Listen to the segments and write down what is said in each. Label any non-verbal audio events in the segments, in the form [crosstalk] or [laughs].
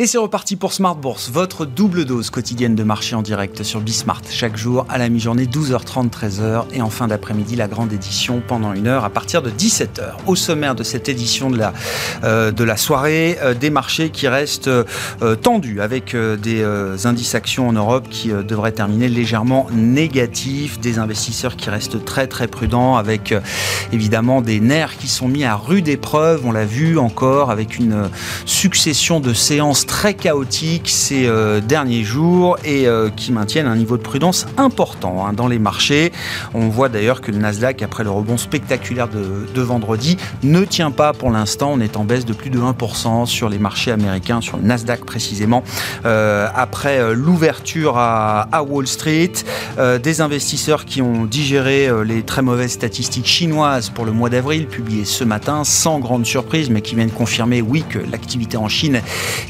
Et c'est reparti pour Smart Bourse, votre double dose quotidienne de marché en direct sur Bismart. Chaque jour à la mi-journée, 12h30, 13h. Et en fin d'après-midi, la grande édition pendant une heure à partir de 17h. Au sommaire de cette édition de la, euh, de la soirée, euh, des marchés qui restent euh, tendus avec des indices actions en Europe qui devraient terminer légèrement négatifs. Des investisseurs qui restent très très prudents avec évidemment des nerfs qui sont mis à rude épreuve. On l'a vu encore avec une succession de séances très chaotiques ces euh, derniers jours et euh, qui maintiennent un niveau de prudence important hein, dans les marchés. On voit d'ailleurs que le Nasdaq, après le rebond spectaculaire de, vendredi, ne tient pas pour l'instant. On est en baisse de plus de 1% sur les marchés américains, sur le Nasdaq précisément, euh, après l'ouverture à, à, Wall Street. des investisseurs qui ont digéré les très mauvaises statistiques chinoises pour le mois d'avril, publiées ce matin, sans grande surprise, mais qui viennent confirmer, oui, que l'activité en Chine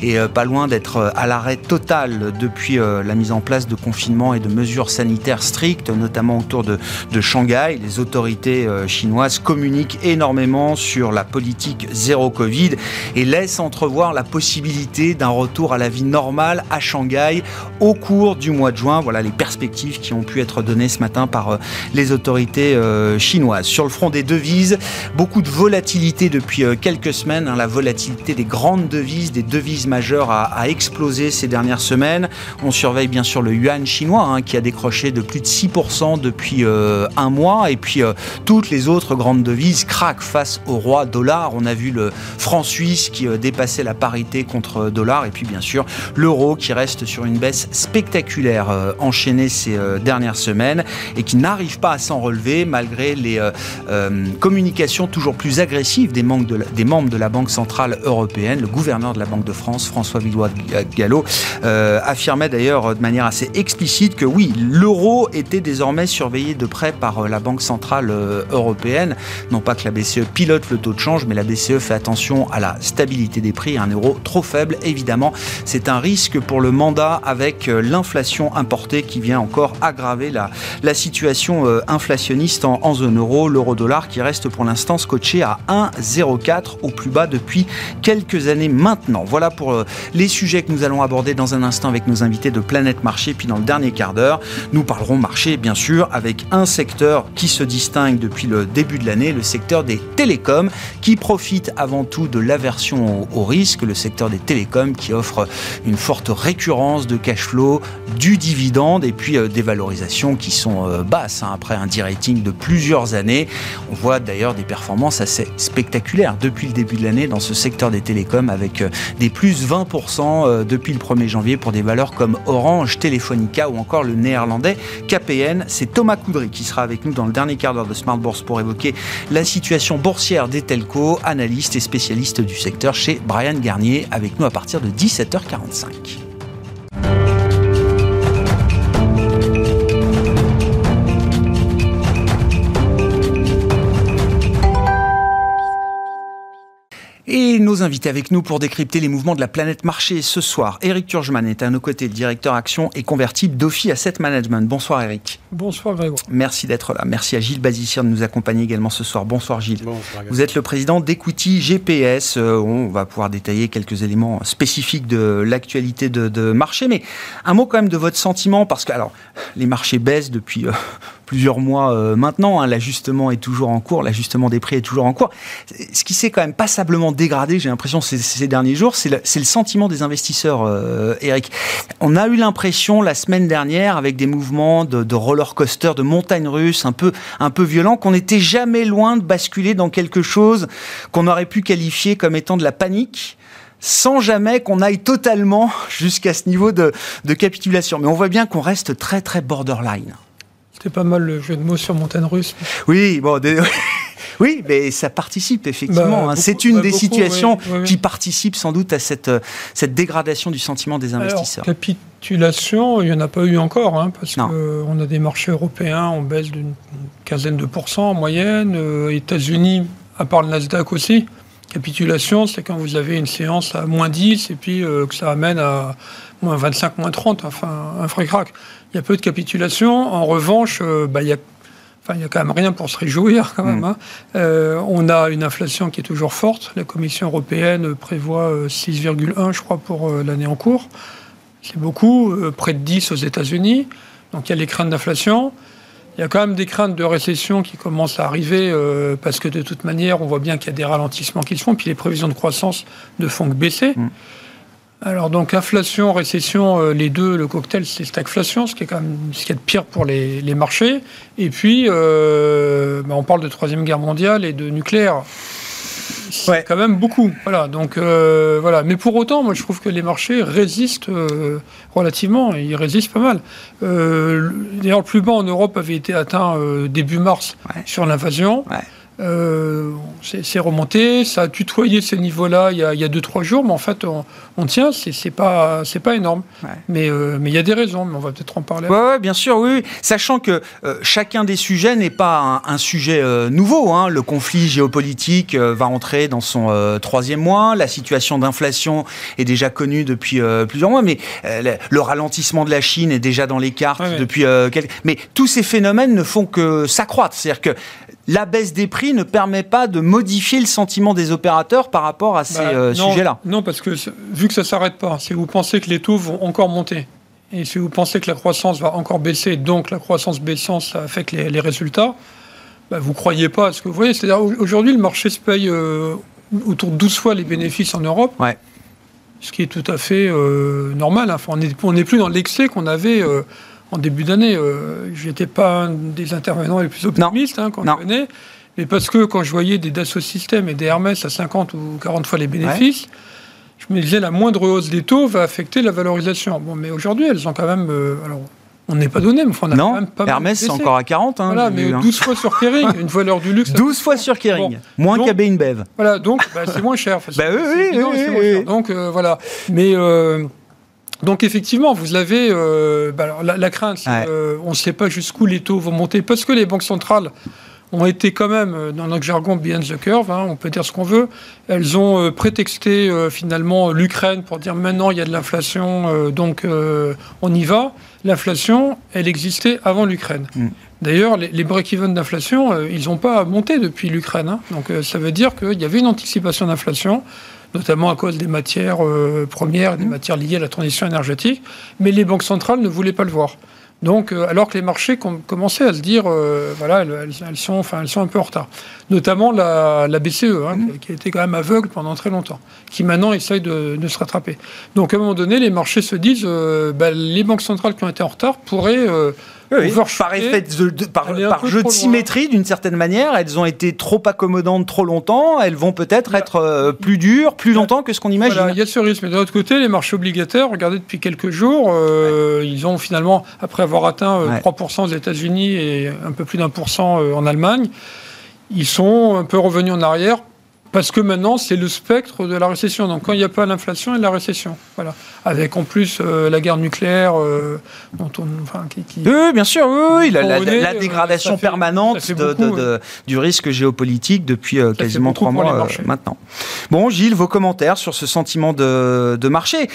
est pas loin d'être euh, à l'arrêt total depuis euh, la mise en place de confinement et de mesures sanitaires strictes, notamment autour de, Shanghai. Les autorités euh, chinoises communiquent énormément sur la politique zéro Covid et laissent entrevoir la possibilité d'un retour à la vie normale à Shanghai au cours du mois de juin. Voilà les perspectives qui ont pu être données ce matin par les autorités chinoises. Sur le front des devises, beaucoup de volatilité depuis quelques semaines. Hein, la volatilité des grandes devises, des devises majeures a, explosé ces dernières semaines. On surveille bien sûr le yuan chinois hein, qui a décroché de plus de 6% depuis euh, un mois. Et puis euh, toutes les autres grandes devises craquent face au roi dollar. On a vu le franc suisse qui euh, dépassait la parité contre dollar. Et puis bien sûr l'euro qui reste sur une baisse spectaculaire enchaînée ces dernières semaines et qui n'arrive pas à s'en relever malgré les communications toujours plus agressives des, des membres de la Banque Centrale Européenne. Le gouverneur de la Banque de France, François François Gallo, euh, affirmait d'ailleurs de manière assez explicite que oui, l'euro était désormais surveillé de près par euh, la Banque Centrale euh, Européenne. Non pas que la BCE pilote le taux de change, mais la BCE fait attention à la stabilité des prix. Un euro trop faible, évidemment, c'est un risque pour le mandat avec l'inflation importée qui vient encore aggraver la, la situation inflationniste en, en zone euro. L'euro-dollar qui reste pour l'instant scotché à 1,04 au plus bas depuis quelques années maintenant. Voilà pour les sujets que nous allons aborder dans un instant avec nos invités de Planète Marché. Puis dans le dernier quart d'heure, nous parlerons marché, bien sûr, avec un secteur qui se distingue depuis le début de l'année, le secteur des télécoms, qui profite avant tout de l'aversion au, risque, le secteur des télécoms qui offre une forte récurrence de cash flow, du dividende et puis euh, des valorisations qui sont euh, basses hein, après un de-rating de plusieurs années. On voit d'ailleurs des performances assez spectaculaires depuis le début de l'année dans ce secteur des télécoms avec euh, des plus 20 euh, depuis le 1er janvier pour des valeurs comme Orange, Telefonica ou encore le néerlandais KPN. C'est Thomas Coudry qui sera avec nous dans le dernier quart d'heure de Smart Bourse pour évoquer la situation boursière des telcos, analyste et spécialiste du secteur chez Brian Garnier avec nous à partir de 17h45. Et nos invités avec nous pour décrypter les mouvements de la planète marché ce soir. Eric Turgeman est à nos côtés, directeur action et convertible d'Ophi Asset Management. Bonsoir Eric. Bonsoir Grégoire. Merci d'être là. Merci à Gilles Bazissier de nous accompagner également ce soir. Bonsoir Gilles. Bonsoir, Vous êtes le président d'Equity GPS. Euh, on va pouvoir détailler quelques éléments spécifiques de l'actualité de, marché. Mais un mot quand même de votre sentiment parce que alors les marchés baissent depuis euh, [laughs] plusieurs mois euh, maintenant. Hein. L'ajustement est toujours en cours, l'ajustement des prix est toujours en cours. Ce qui s'est quand même passablement dégradé, j'ai l'impression, ces, derniers jours, c'est le, sentiment des investisseurs, euh, Eric. On a eu l'impression la semaine dernière, avec des mouvements de, roller coaster, de montagne russe un peu, un peu violents, qu'on n'était jamais loin de basculer dans quelque chose qu'on aurait pu qualifier comme étant de la panique sans jamais qu'on aille totalement [laughs] jusqu'à ce niveau de, de capitulation. Mais on voit bien qu'on reste très très borderline. C'était pas mal le jeu de mots sur montagne russe. Oui, bon, [laughs] oui, mais ça participe effectivement. Bah, hein. C'est une bah, des situations qui participe sans doute à cette, euh, cette dégradation du sentiment des investisseurs. capitulation, il n'y en a pas eu encore, hein, parce qu'on a des marchés européens en baisse d'une quinzaine de pourcents en moyenne, euh, États-Unis, à part le Nasdaq aussi. Capitulation, c'est quand vous avez une séance à moins 10 et puis euh, que ça amène à moins 25, moins 30, enfin un frais crack. Il y a peu de capitulation. En revanche, euh, bah, il y a il n'y a quand même rien pour se réjouir quand même. Mm. Hein. Euh, on a une inflation qui est toujours forte. La Commission européenne prévoit 6,1, je crois, pour l'année en cours. C'est beaucoup, près de 10 aux États-Unis. Donc il y a les craintes d'inflation. Il y a quand même des craintes de récession qui commencent à arriver parce que de toute manière, on voit bien qu'il y a des ralentissements qui se font, puis les prévisions de croissance ne font que baisser. Mm. Alors donc inflation, récession, euh, les deux, le cocktail, c'est stagflation, ce qui est quand même ce qui est de pire pour les, marchés. Et puis, euh, bah, on parle de troisième guerre mondiale et de nucléaire. C'est quand même beaucoup. Voilà. Donc euh, voilà. Mais pour autant, moi, je trouve que les marchés résistent relativement. Ils résistent pas mal. D'ailleurs, le plus bas en Europe avait été atteint début mars sur l'invasion. Euh, c'est remonté, ça a tutoyé ces niveaux-là il y a 2-3 jours, mais en fait, on, tient, c'est pas, pas énorme. Mais euh, mais il y a des raisons, mais on va peut-être en parler. Oui, bien sûr, oui. Sachant que euh, chacun des sujets n'est pas un, sujet nouveau. Hein. Le conflit géopolitique va entrer dans son troisième mois. La situation d'inflation est déjà connue depuis plusieurs mois, mais le, ralentissement de la Chine est déjà dans les cartes depuis quelques... Mais tous ces phénomènes ne font que s'accroître. C'est-à-dire que la baisse des prix ne permet pas de modifier le sentiment des opérateurs par rapport à ces bah, euh, sujets-là. Non, parce que vu que ça ne s'arrête pas, si vous pensez que les taux vont encore monter, et si vous pensez que la croissance va encore baisser, donc la croissance baissant, ça affecte les, résultats, bah, vous ne croyez pas à ce que vous voyez. C'est-à-dire aujourd'hui, le marché se paye euh, autour de 12 fois les bénéfices en Europe. Ouais. Ce qui est tout à fait euh, normal. Enfin, on n'est plus dans l'excès qu'on avait en début d'année. Euh, je n'étais pas un des intervenants les plus optimistes hein, quand on venait. Mais parce que quand je voyais des Dassault Systèmes et des Hermès à 50 ou 40 fois les bénéfices, je me disais la moindre hausse des taux va affecter la valorisation. Bon, mais aujourd'hui, elles ont quand même. Euh, alors, on n'est pas donné, mais on a non, quand même pas Hermès, c'est encore à 40. Hein, voilà, mais 12 hein. fois sur Kering, [laughs] une valeur du luxe. 12 fois sur Kering, moins qu'à. Voilà, donc bah, c'est moins cher. [laughs] bah, oui, oui, oui, Donc euh, voilà. Mais. Donc effectivement, vous avez euh, bah, la, crainte, euh, on ne sait pas jusqu'où les taux vont monter, parce que les banques centrales ont été quand même, euh, dans notre jargon, behind the curve, hein, on peut dire ce qu'on veut. Elles ont prétexté finalement l'Ukraine pour dire maintenant il y a de l'inflation, donc on y va. L'inflation, elle existait avant l'Ukraine. Mm. D'ailleurs, les, break-even d'inflation, ils n'ont pas monté depuis l'Ukraine. Hein. Donc ça veut dire qu'il y avait une anticipation d'inflation notamment à cause des matières euh, premières, des mmh. matières liées à la transition énergétique, mais les banques centrales ne voulaient pas le voir. Donc, euh, alors que les marchés commençaient à se dire, euh, voilà, elles, sont, enfin, elles sont un peu en retard. Notamment la, BCE, hein, mmh. qui a été quand même aveugle pendant très longtemps, qui maintenant essaye de, se rattraper. Donc, à un moment donné, les marchés se disent, bah, les banques centrales qui ont été en retard pourraient oui, par effet de, par, jeu de symétrie d'une certaine manière, elles ont été trop accommodantes trop longtemps, elles vont peut-être être euh, plus dures plus longtemps que ce qu'on imagine. il y a ce risque. Mais d'un autre côté, les marchés obligataires, regardez depuis quelques jours, euh, ils ont finalement, après avoir atteint 3% euh, aux États-Unis et un peu plus d'un pour cent en Allemagne, ils sont un peu revenus en arrière parce que maintenant, c'est le spectre de la récession. Donc, quand il n'y a pas l'inflation, il y a la récession. Voilà. Avec en plus euh, la guerre nucléaire, euh, dont on, enfin, qui, Oui, bien sûr, oui, la, euh, dégradation permanente du risque géopolitique depuis quasiment trois mois maintenant. Bon, Gilles, vos commentaires sur ce sentiment de, marché.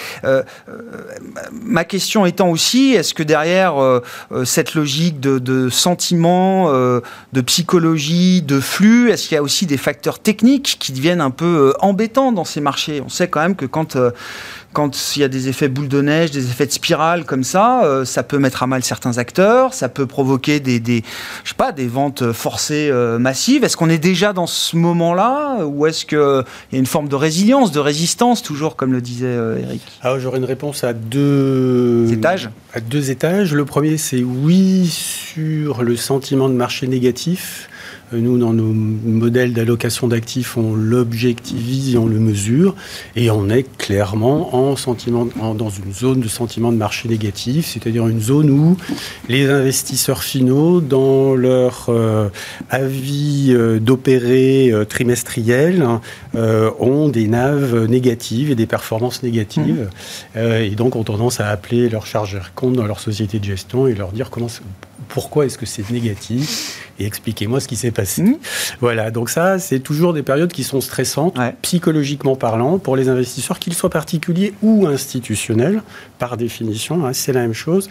ma question étant aussi, est-ce que derrière cette logique de sentiment, de psychologie, de flux, est-ce qu'il y a aussi des facteurs techniques qui deviennent un peu euh, embêtants dans ces marchés. On sait quand même que quand euh, quand il y a des effets boule de neige, des effets de spirale comme ça, euh, ça peut mettre à mal certains acteurs, ça peut provoquer des, des je sais pas, des ventes forcées massives. Est-ce qu'on est déjà dans ce moment-là ou est-ce qu'il y a une forme de résilience, de résistance, toujours comme le disait Eric? Alors j'aurais une réponse à deux étages. À deux étages. Le premier, c'est oui sur le sentiment de marché négatif. Nous, dans nos modèles d'allocation d'actifs, on l'objectivise et on le mesure. Et on est clairement en sentiment, dans une zone de sentiment de marché négatif, c'est-à-dire une zone où les investisseurs finaux, dans leur euh, avis euh, d'opérer euh, trimestriel, ont des naves négatives et des performances négatives. Mmh. et donc ont tendance à appeler leurs chargeurs compte dans leur société de gestion et leur dire comment, pourquoi est-ce que c'est négatif et expliquez-moi ce qui s'est passé. Mmh. Voilà, donc ça, c'est toujours des périodes qui sont stressantes, psychologiquement parlant, pour les investisseurs, qu'ils soient particuliers ou institutionnels, par définition, hein, c'est la même chose.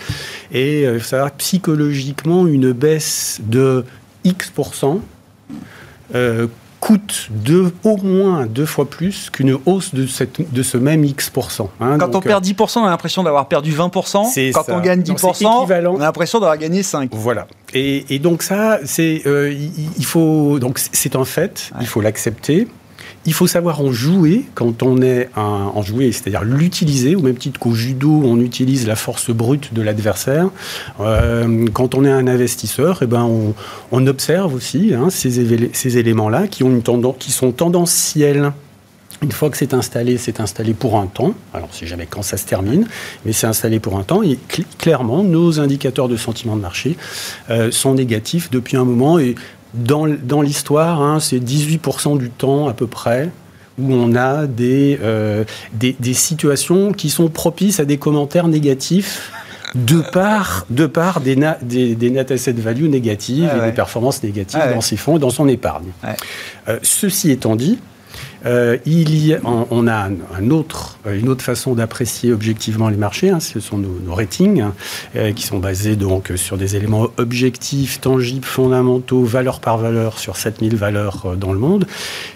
Et euh, faut savoir psychologiquement, une baisse de X% euh, coûte deux, au moins deux fois plus qu'une hausse de, cette, de ce même X%. Hein. Quand on perd 10%, on a l'impression d'avoir perdu 20%. Quand on gagne 10%, on a l'impression d'avoir gagné 5%. Voilà. Et, donc ça, c'est, euh, il, faut, donc c'est un fait, il faut l'accepter. Il faut savoir en jouer quand on est en jouer, c'est-à-dire l'utiliser, au même titre qu'au judo, on utilise la force brute de l'adversaire. Euh, quand on est un investisseur, eh ben on, observe aussi hein, ces, ces éléments-là qui sont tendanciels. Une fois que c'est installé, c'est installé pour un temps. Alors, on ne sait jamais quand ça se termine, mais c'est installé pour un temps. Et clairement, nos indicateurs de sentiment de marché euh, sont négatifs depuis un moment. Et dans, dans l'histoire, hein, c'est 18% du temps à peu près où on a des, euh, des, des, situations qui sont propices à des commentaires négatifs de par, de par des, des, des, net asset value négatives et des performances négatives dans ses fonds et dans son épargne. Euh, ceci étant dit, euh, on, a autre, une autre façon d'apprécier objectivement les marchés. Hein, ce sont nos, ratings hein, euh, qui sont basés donc sur des éléments objectifs, tangibles, fondamentaux, valeur par valeur sur 7000 valeurs euh, dans le monde.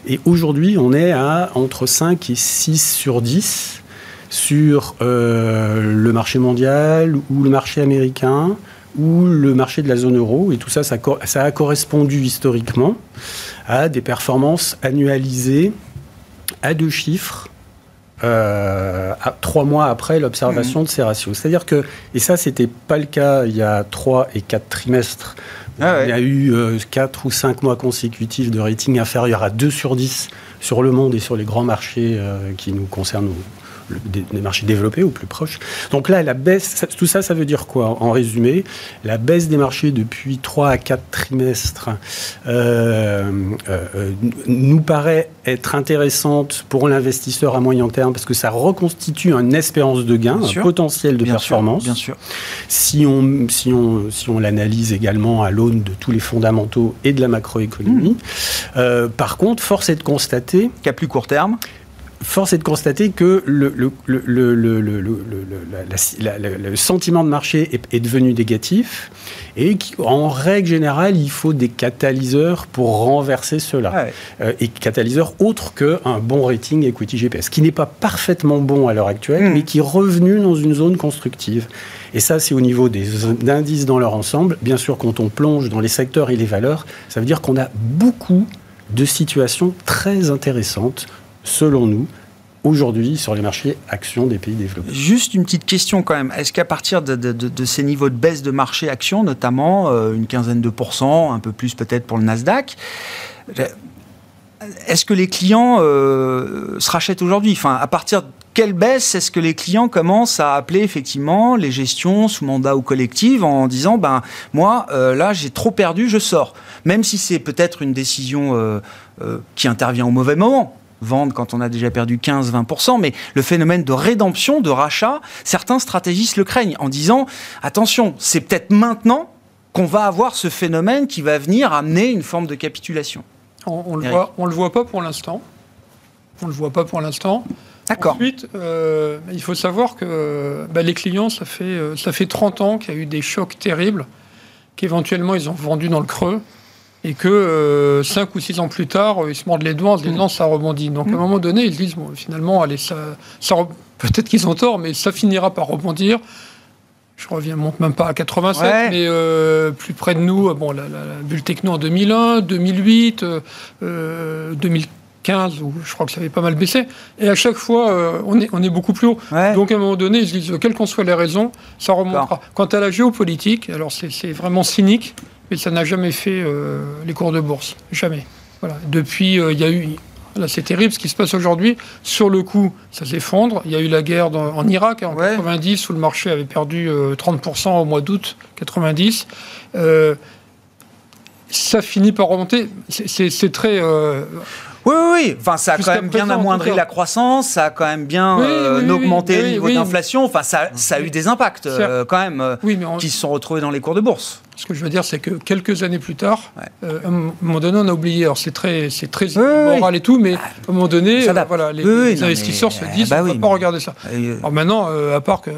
Et aujourd'hui, on est à entre 5 et 6 sur 10 sur le marché mondial ou le marché américain ou le marché de la zone euro. Et tout ça, ça a correspondu historiquement à des performances annualisées à deux chiffres euh, à, trois mois après l'observation de ces ratios. C'est-à-dire que, et ça, c'était pas le cas il y a trois et quatre trimestres. Ah il y a eu euh, quatre ou cinq mois consécutifs de rating inférieur à 2 sur 10 sur le monde et sur les grands marchés euh, qui nous concernent des, marchés développés ou plus proches. Donc là, la baisse, tout ça, ça veut dire quoi En résumé, la baisse des marchés depuis 3 à 4 trimestres euh, euh, nous paraît être intéressante pour l'investisseur à moyen terme parce que ça reconstitue une espérance de gain, un potentiel de performance. bien sûr. Si on, si on, si on l'analyse également à l'aune de tous les fondamentaux et de la macroéconomie. Mmh. Euh, par contre, force est de constater qu'à plus court terme, force est de constater que le, le, le, sentiment de marché est, devenu négatif et qu'en règle générale, il faut des catalyseurs pour renverser cela. Euh, et catalyseurs autres qu'un bon rating equity GPS, qui n'est pas parfaitement bon à l'heure actuelle, hmm. mais qui est revenu dans une zone constructive. Et ça, c'est au niveau des indices dans leur ensemble. Bien sûr, quand on plonge dans les secteurs et les valeurs, ça veut dire qu'on a beaucoup de situations très intéressantes selon nous, aujourd'hui sur les marchés actions des pays développés. Juste une petite question quand même. Est-ce qu'à partir de, ces niveaux de baisse de marché actions, notamment euh, une quinzaine de pourcents, un peu plus peut-être pour le Nasdaq, euh, est-ce que les clients euh, se rachètent aujourd'hui? Enfin, à partir de quelle baisse est-ce que les clients commencent à appeler effectivement les gestions sous mandat ou collective en disant ben moi là j'ai trop perdu, je sors. Même si c'est peut-être une décision qui intervient au mauvais moment vendre quand on a déjà perdu 15-20%, mais le phénomène de rédemption, de rachat, certains stratégistes le craignent en disant attention, c'est peut-être maintenant qu'on va avoir ce phénomène qui va venir amener une forme de capitulation. On, ne le voit, on le voit pas pour l'instant. On le voit pas pour l'instant. D'accord. Ensuite, euh, il faut savoir que bah, les clients, ça fait, euh, ça fait 30 ans qu'il y a eu des chocs terribles, qu'éventuellement ils ont vendu dans le creux et que euh, cinq ou six ans plus tard, ils se mordent les doigts en se disant mm. ça rebondit. Donc à un mm. moment donné, ils se disent finalement, allez, ça, peut-être qu'ils ont tort, mais ça finira par rebondir. Je reviens, monte même pas à 87, mais euh, plus près de nous, bon, la, bulle techno en 2001, 2008, 2015, où je crois que ça avait pas mal baissé. Et à chaque fois, euh, on, est, on est beaucoup plus haut. Donc à un moment donné, ils se disent, quelles qu'en soient les raisons, ça remontera. Quant à la géopolitique, alors c'est vraiment cynique, mais ça n'a jamais fait euh, les cours de bourse. Jamais. Voilà. Depuis, euh, il y a eu. Là, c'est terrible ce qui se passe aujourd'hui. Sur le coup, ça s'effondre. Il y a eu la guerre en Irak hein, en 90 où le marché avait perdu 30% euh, au mois d'août 90. ça finit par remonter. C'est très. Oui, oui, oui. Enfin, ça a quand même bien amoindri la croissance, ça a quand même bien augmenté le niveau d'inflation. Enfin, ça, ça, a eu des impacts quand même qui se sont retrouvés dans les cours de bourse. Ce que je veux dire, c'est que quelques années plus tard, euh, à un moment donné, on a oublié. Alors c'est très, c'est très moral et tout, mais à un moment donné, euh, voilà, les, investisseurs se disent, bah on ne va pas regarder ça. Alors maintenant, euh, à part que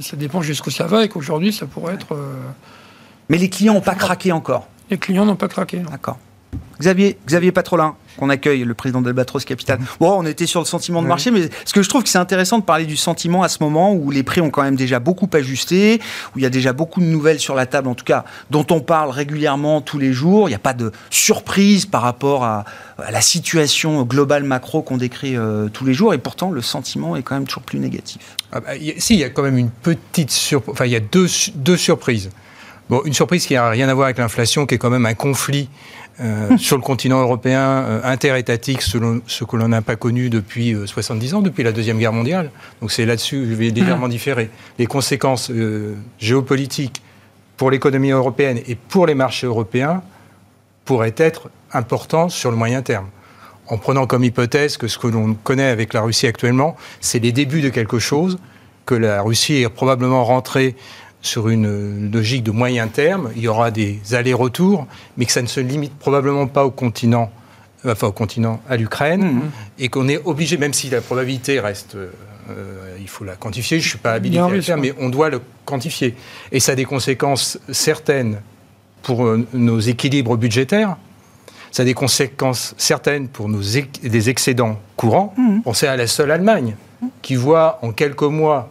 ça dépend jusqu'où ça va et qu'aujourd'hui, ça pourrait être. Mais les clients n'ont pas craqué encore. Les clients n'ont pas craqué. D'accord. Xavier, Xavier Patrolin, qu'on accueille, le président d'Albatros Capital. Bon, on était sur le sentiment de marché, mais ce que je trouve que c'est intéressant de parler du sentiment à ce moment où les prix ont quand même déjà beaucoup ajusté, où il y a déjà beaucoup de nouvelles sur la table, en tout cas, dont on parle régulièrement tous les jours. Il n'y a pas de surprise par rapport à, la situation globale macro qu'on décrit euh, tous les jours, et pourtant le sentiment est quand même toujours plus négatif. Ah bah, si, il y a quand même une petite surprise, enfin, il y a deux, deux surprises. Bon, une surprise qui n'a rien à voir avec l'inflation, qui est quand même un conflit euh, [laughs] sur le continent européen euh, interétatique, selon ce que l'on n'a pas connu depuis 70 euh, ans, depuis la Deuxième Guerre mondiale. Donc c'est là-dessus que je vais légèrement différer. Les conséquences géopolitiques pour l'économie européenne et pour les marchés européens pourraient être importantes sur le moyen terme. En prenant comme hypothèse que ce que l'on connaît avec la Russie actuellement, c'est les débuts de quelque chose, que la Russie est probablement rentrée sur une logique de moyen terme. Il y aura des allers-retours, mais que ça ne se limite probablement pas au continent, euh, enfin au continent, à l'Ukraine, mhm. et qu'on est obligé, même si la probabilité reste, euh, il faut la quantifier. Je ne suis pas habilité à le faire, mais on doit le quantifier. Et ça a des conséquences certaines pour euh, nos équilibres budgétaires. Ça a des conséquences certaines pour nos des excédents courants. Mhm. On sait à la seule Allemagne, qui voit en quelques mois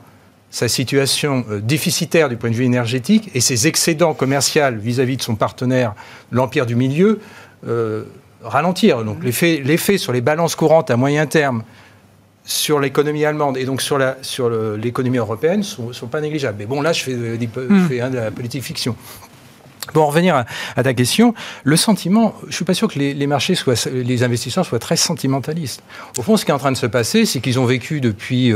sa situation euh, déficitaire du point de vue énergétique et ses excédents commerciaux vis-à-vis de son partenaire, l'Empire du Milieu, euh, ralentir. Donc l'effet sur les balances courantes à moyen terme sur l'économie allemande et donc sur l'économie sur européenne ne sont, sont, pas négligeables. Mais bon, là, je fais, euh, je fais hein, de la politique fiction. Pour revenir à, ta question, le sentiment, je ne suis pas sûr que les, marchés soient, les investisseurs soient très sentimentalistes. Au fond, ce qui est en train de se passer, c'est qu'ils ont vécu depuis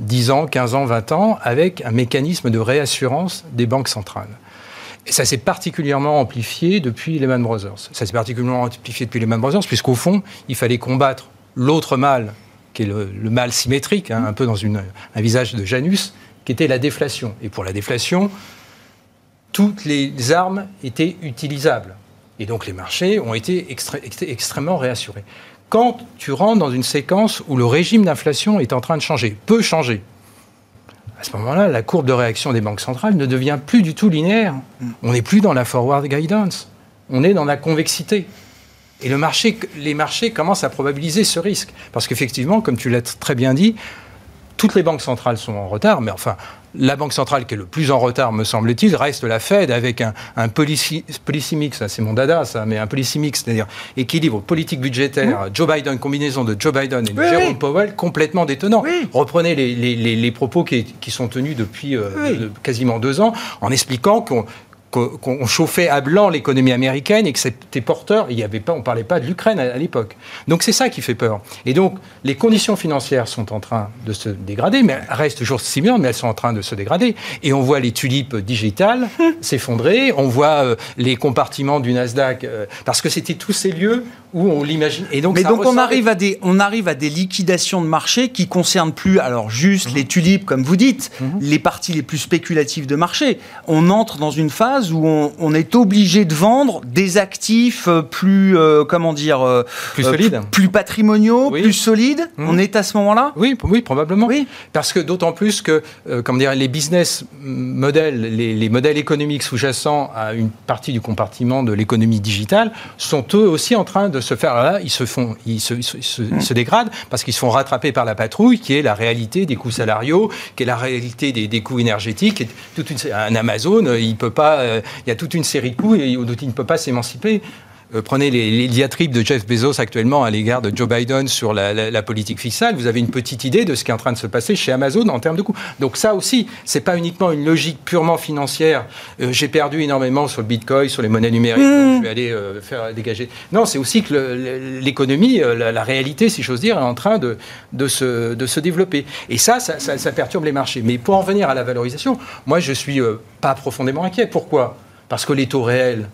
10 euh, ans, 15 ans, 20 ans avec un mécanisme de réassurance des banques centrales. Et ça s'est particulièrement amplifié depuis Lehman Brothers. Ça s'est particulièrement amplifié depuis Lehman Brothers, puisqu'au fond, il fallait combattre l'autre mal, qui est le, mal symétrique, hein, un peu dans un visage de Janus, qui était la déflation. Et pour la déflation, toutes les armes étaient utilisables. Et donc les marchés ont été extrêmement réassurés. Quand tu rentres dans une séquence où le régime d'inflation est en train de changer, peut changer, à ce moment-là, la courbe de réaction des banques centrales ne devient plus du tout linéaire. Mm. On n'est plus dans la forward guidance, on est dans la convexité. Et le marché, les marchés commencent à probabiliser ce risque. Parce qu'effectivement, comme tu l'as très bien dit, toutes les banques centrales sont en retard, mais enfin, la banque centrale qui est le plus en retard, me semble-t-il, reste la Fed avec un, un policy, mix, c'est mon dada ça, mais un policy mix, c'est-à-dire équilibre politique budgétaire, mmh. Joe Biden, combinaison de Joe Biden et de Jerome Powell, complètement détonnant. Reprenez les, propos qui, sont tenus depuis euh, quasiment deux ans en expliquant qu'on qu'on chauffait à blanc l'économie américaine et que c'était porteur. Il y avait pas, on ne parlait pas de l'Ukraine à, l'époque. Donc c'est ça qui fait peur. Et donc les conditions financières sont en train de se dégrader, mais elles restent toujours similaires, mais elles sont en train de se dégrader. Et on voit les tulipes digitales [laughs] s'effondrer, on voit euh, les compartiments du Nasdaq, euh, parce que c'était tous ces lieux où on l'imagine. Et donc, mais donc on arrive, à des, on arrive à des liquidations de marché qui concernent plus alors juste mhm. les tulipes, comme vous dites, mhm. les parties les plus spéculatives de marché. On entre dans une phase où on, est obligé de vendre des actifs euh, plus, euh, comment dire, euh, plus solides, plus, patrimoniaux, plus solides. Mmh. On est à ce moment-là? Oui, oui, probablement. Oui. Parce que d'autant plus que, comment dire, les business models, les, modèles économiques sous-jacents à une partie du compartiment de l'économie digitale sont eux aussi en train de se faire. Là, ils se font, ils se, dégradent parce qu'ils se font rattraper par la patrouille, qui est la réalité des coûts salariaux, qui est la réalité des, coûts énergétiques. Et un Amazon, il peut pas euh, il y a toute une série de coûts et dont il ne peut pas s'émanciper. Euh, prenez les, diatribes de Jeff Bezos actuellement à l'égard de Joe Biden sur la, politique fiscale, vous avez une petite idée de ce qui est en train de se passer chez Amazon en termes de coûts. Donc ça aussi, c'est pas uniquement une logique purement financière. Euh, j'ai perdu énormément sur le Bitcoin, sur les monnaies numériques, mmh. je vais aller faire dégager. Non, c'est aussi que l'économie, la, réalité, si j'ose dire, est en train de, de, se, de se développer. Et ça ça, ça perturbe les marchés. Mais pour en venir à la valorisation, moi je suis pas profondément inquiet. Pourquoi? Parce que les taux réels,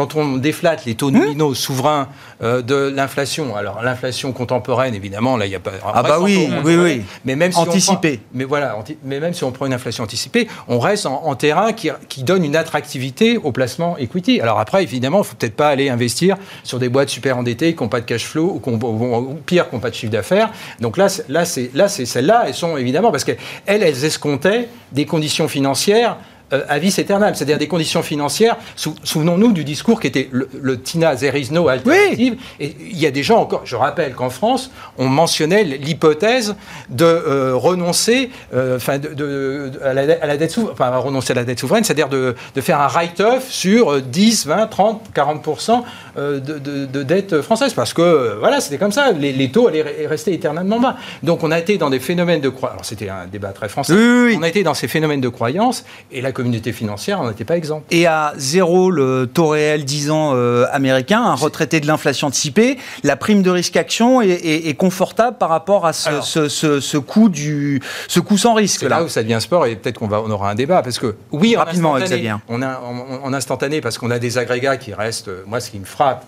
quand on déflate les taux nominaux souverains euh, de l'inflation, alors l'inflation contemporaine, évidemment, là, il n'y a pas. Ah, bah oui, oui, oui. Mais même si mais voilà, mais même si on prend une inflation anticipée, on reste en, terrain qui, donne une attractivité au placement equity. Alors après, évidemment, il ne faut peut-être pas aller investir sur des boîtes super endettées qui n'ont pas de cash flow ou, ou pire, qui n'ont pas de chiffre d'affaires. Donc là, là, c'est là, c'est celles-là, elles sont évidemment parce qu'elles, elles escomptaient des conditions financières euh, à vis éternelle, c'est-à-dire des conditions financières. Souvenons-nous du discours qui était le, TINA, there is no alternative. Et il y a des gens encore, je rappelle qu'en France, on mentionnait l'hypothèse de euh, renoncer euh, enfin, de, à, la, dette souveraine, enfin, renoncer à la dette souveraine, c'est-à-dire de, faire un write-off sur 10, 20, 30, 40% de, de, dette française. Parce que, voilà, c'était comme ça. Les, taux allaient rester éternellement bas. Donc on a été dans des phénomènes de croissance. Alors c'était un débat très français. On a été dans ces phénomènes de croyance et la communauté financière n'en était pas exempte. Et à zéro le taux réel 10 ans euh, américain, un retraité de l'inflation anticipée, la prime de risque action est, confortable par rapport à ce, ce, coût, du, ce coût sans risque. C'est là. où ça devient sport et peut-être qu'on on aura un débat. Parce que oui, Rapidement, en instantané, on a, en, instantané, parce qu'on a des agrégats qui restent, euh, moi ce qui me frappe,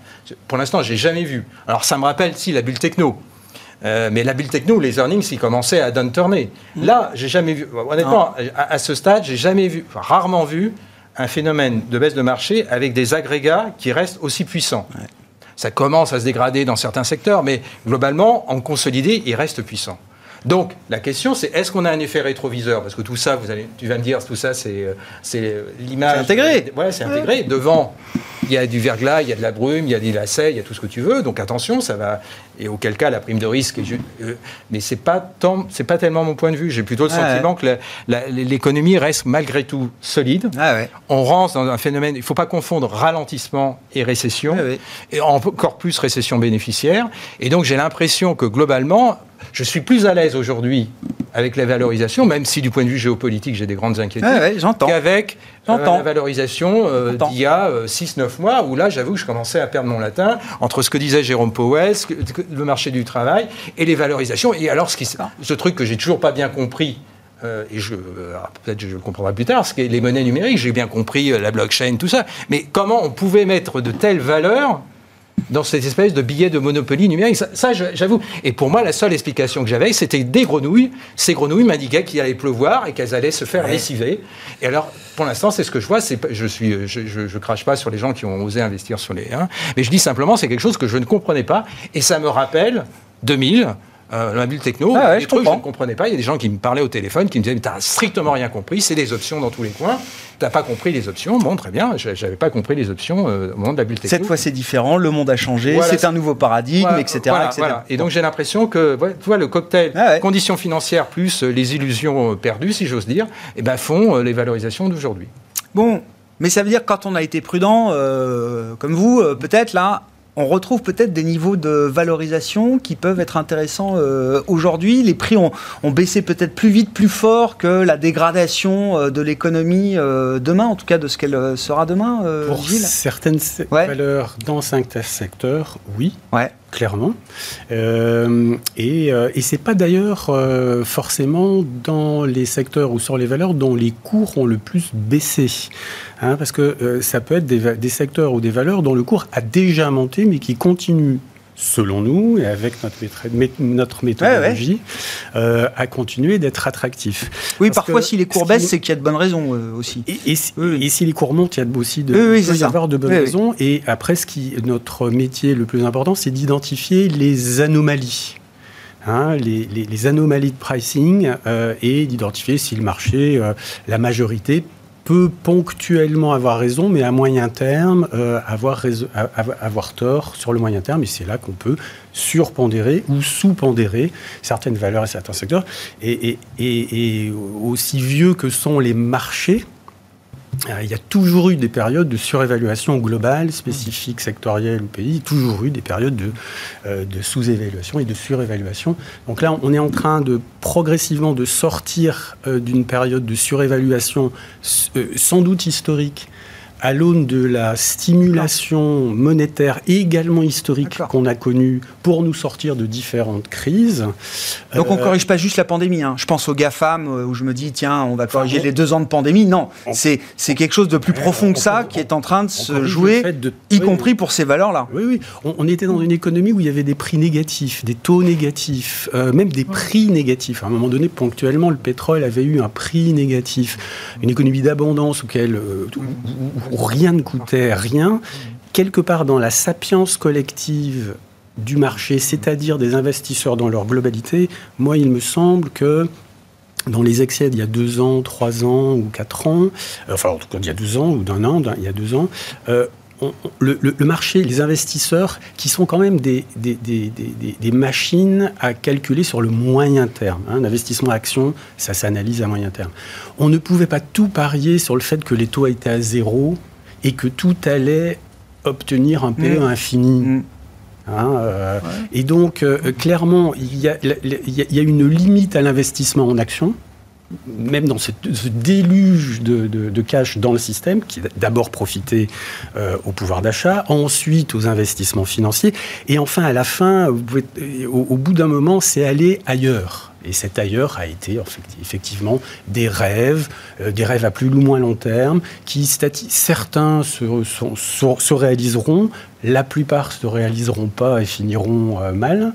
pour l'instant j'ai jamais vu. Alors ça me rappelle si la bulle techno. Euh, mais la bulle techno, les earnings, ils commençaient à downturner. Mm. Là, j'ai jamais vu, honnêtement, à, ce stade, j'ai jamais vu, rarement vu un phénomène de baisse de marché avec des agrégats qui restent aussi puissants. Ça commence à se dégrader dans certains secteurs, mais globalement, en consolidé, il reste puissant. Donc, la question, c'est est-ce qu'on a un effet rétroviseur Parce que tout ça, vous allez, tu vas me dire, tout ça, c'est, euh, c'est l'image. C'est intégré. Ouais, c'est intégré. Devant, il y a du verglas, il y a de la brume, il y a des lacets, il y a tout ce que tu veux. Donc attention, ça va. Et auquel cas, la prime de risque. Est euh, mais c'est pas tant, c'est pas tellement mon point de vue. J'ai plutôt le sentiment que l'économie reste malgré tout solide. Ah On rentre dans un phénomène. Il faut pas confondre ralentissement et récession, et encore plus récession bénéficiaire. Et donc j'ai l'impression que globalement, je suis plus à l'aise aujourd'hui avec la valorisation, même si du point de vue géopolitique j'ai des grandes inquiétudes, qu'avec euh, la valorisation euh, d'il y a 6-9 euh, mois, où là j'avoue que je commençais à perdre mon latin entre ce que disait Jérôme Powell, le marché du travail et les valorisations. Et alors ce, qui, ce truc que j'ai toujours pas bien compris, et je, peut-être je le comprendrai plus tard, c'est les monnaies numériques, j'ai bien compris la blockchain, tout ça, mais comment on pouvait mettre de telles valeurs dans cette espèce de billet de monopoly numérique. Ça, j'avoue. Et pour moi, la seule explication que j'avais, c'était des grenouilles. Ces grenouilles m'indiquaient qu'il allait pleuvoir et qu'elles allaient se faire lessiver. Et alors, pour l'instant, c'est ce que je vois. Je suis, je, je, crache pas sur les gens qui ont osé investir sur les. Hein, mais je dis simplement, c'est quelque chose que je ne comprenais pas. Et ça me rappelle 2000 euh, la bulle techno, ah des trucs je ne comprenais pas. Il y a des gens qui me parlaient au téléphone, qui me disaient, mais t'as strictement rien compris, c'est des options dans tous les coins. T'as pas compris les options. Bon, très bien, j'avais pas compris les options euh, au moment de la bulle techno. Cette fois, c'est différent, le monde a changé, c'est un nouveau paradigme, etc., Et donc, j'ai l'impression que, tu vois, le cocktail ah conditions financières plus euh, les illusions perdues, si j'ose dire, eh ben, font les valorisations d'aujourd'hui. Bon, mais ça veut dire que quand on a été prudent, comme vous, peut-être là, on retrouve peut-être des niveaux de valorisation qui peuvent être intéressants euh, aujourd'hui. Les prix ont, baissé peut-être plus vite, plus fort que la dégradation euh, de l'économie euh, demain, en tout cas de ce qu'elle sera demain. Pour certaines valeurs dans certains secteurs, oui. Ouais clairement. Euh, et, euh, et c'est pas d'ailleurs euh, forcément dans les secteurs ou sur les valeurs dont les cours ont le plus baissé. Hein, parce que ça peut être des, des, secteurs ou des valeurs dont le cours a déjà monté mais qui continuent selon nous, et avec notre, méthodologie, euh, à continuer d'être attractif. Oui, parfois, si les cours baissent, c'est qu'il y a de bonnes raisons euh, aussi. Et, si les cours montent, il y a aussi de, oui, y avoir de bonnes raisons. Et après, ce qui, notre métier le plus important, c'est d'identifier les anomalies. Hein, les, anomalies de pricing euh, et d'identifier si le marché, la majorité, peut ponctuellement avoir raison, mais à moyen terme, euh, avoir, avoir tort sur le moyen terme. Et c'est là qu'on peut surpondérer ou sous-pondérer certaines valeurs et certains secteurs. et, aussi vieux que sont les marchés, il y a toujours eu des périodes de surévaluation globale, spécifique, sectorielle au pays, toujours eu des périodes de, euh, de sous-évaluation et de surévaluation. Donc là, on est en train de progressivement de sortir euh, d'une période de surévaluation sans doute historique à l'aune de la stimulation monétaire également historique qu'on a connue pour nous sortir de différentes crises. Donc on ne euh, corrige pas juste la pandémie. Hein. Je pense aux GAFAM euh, où je me dis, tiens, on va corriger les deux ans de pandémie. Non, c'est quelque chose de plus profond que ça qui est en train de se jouer, y compris pour ces valeurs-là. Oui, oui. On, était dans une économie où il y avait des prix négatifs, des taux négatifs, euh, même des prix négatifs. À un moment donné, ponctuellement, le pétrole avait eu un prix négatif. Une économie d'abondance auquel où rien ne coûtait rien, quelque part dans la sapience collective du marché, c'est-à-dire des investisseurs dans leur globalité, moi, il me semble que dans les excès d'il y a deux ans, trois ans ou quatre ans, enfin en tout cas il y a deux ans ou d'un an, il y a deux ans, le, marché, les investisseurs, qui sont quand même des, des, machines à calculer sur le moyen terme. Hein. Un investissement action, ça s'analyse à moyen terme. On ne pouvait pas tout parier sur le fait que les taux étaient à zéro et que tout allait obtenir un PE mmh. infini. Mmh. Hein, euh, et donc, euh, clairement, il y, y, a, une limite à l'investissement en action même dans ce, déluge de, cash dans le système, qui d'abord profité euh, au pouvoir d'achat, ensuite aux investissements financiers, et enfin à la fin, au, bout d'un moment, c'est aller ailleurs. Et cet ailleurs a été effectivement des rêves, euh, des rêves à plus ou moins long terme, qui certains se, se réaliseront, la plupart ne se réaliseront pas et finiront euh, mal.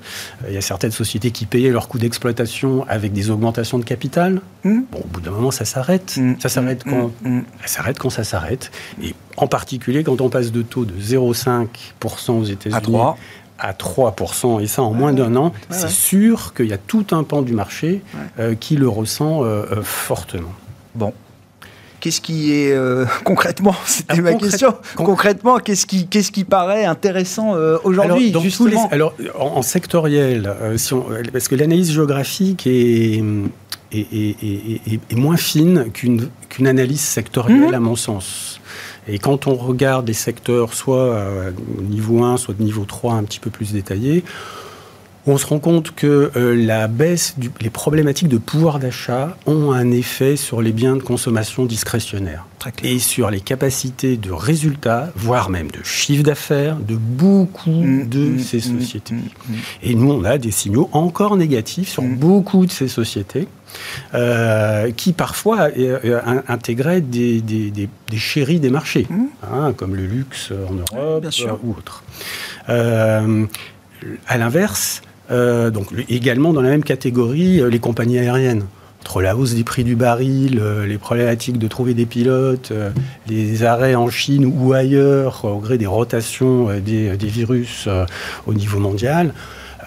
Il y a certaines sociétés qui payaient leur coût d'exploitation avec des augmentations de capital. Hmm. Bon, au bout d'un moment, ça s'arrête. Hmm. Ça s'arrête hmm. quand ça s'arrête quand ça s'arrête. Et en particulier quand on passe de taux de 0,5% aux États-Unis à 3%, et ça en moins d'un an, c'est sûr qu'il y a tout un pan du marché euh, qui le ressent euh, fortement. Bon, Qu'est-ce qui est euh, [laughs] concrètement, c'était ah, ma question. Concrètement, qu'est-ce qui, qu'est-ce qui paraît intéressant euh, aujourd'hui justement Alors, en, sectoriel, euh, si parce que l'analyse géographique est, est, moins fine qu'une qu'une analyse sectorielle, mhm. à mon sens. Et quand on regarde les secteurs, soit au niveau 1, soit de niveau 3, un petit peu plus détaillés, on se rend compte que euh, la baisse, du, les problématiques de pouvoir d'achat ont un effet sur les biens de consommation discrétionnaires et sur les capacités de résultats, voire même de chiffre d'affaires de beaucoup mmh, de mmh, ces mmh, sociétés. Et nous, on a des signaux encore négatifs sur beaucoup de ces sociétés. Euh, qui parfois euh, intégraient des, des, des, chéris des marchés, hein, comme le luxe en Europe ou autre. à l'inverse, euh, donc également dans la même catégorie, euh, les compagnies aériennes. Entre la hausse des prix du baril, euh, les problématiques de trouver des pilotes, les arrêts en Chine ou ailleurs au gré des rotations des, des virus au niveau mondial,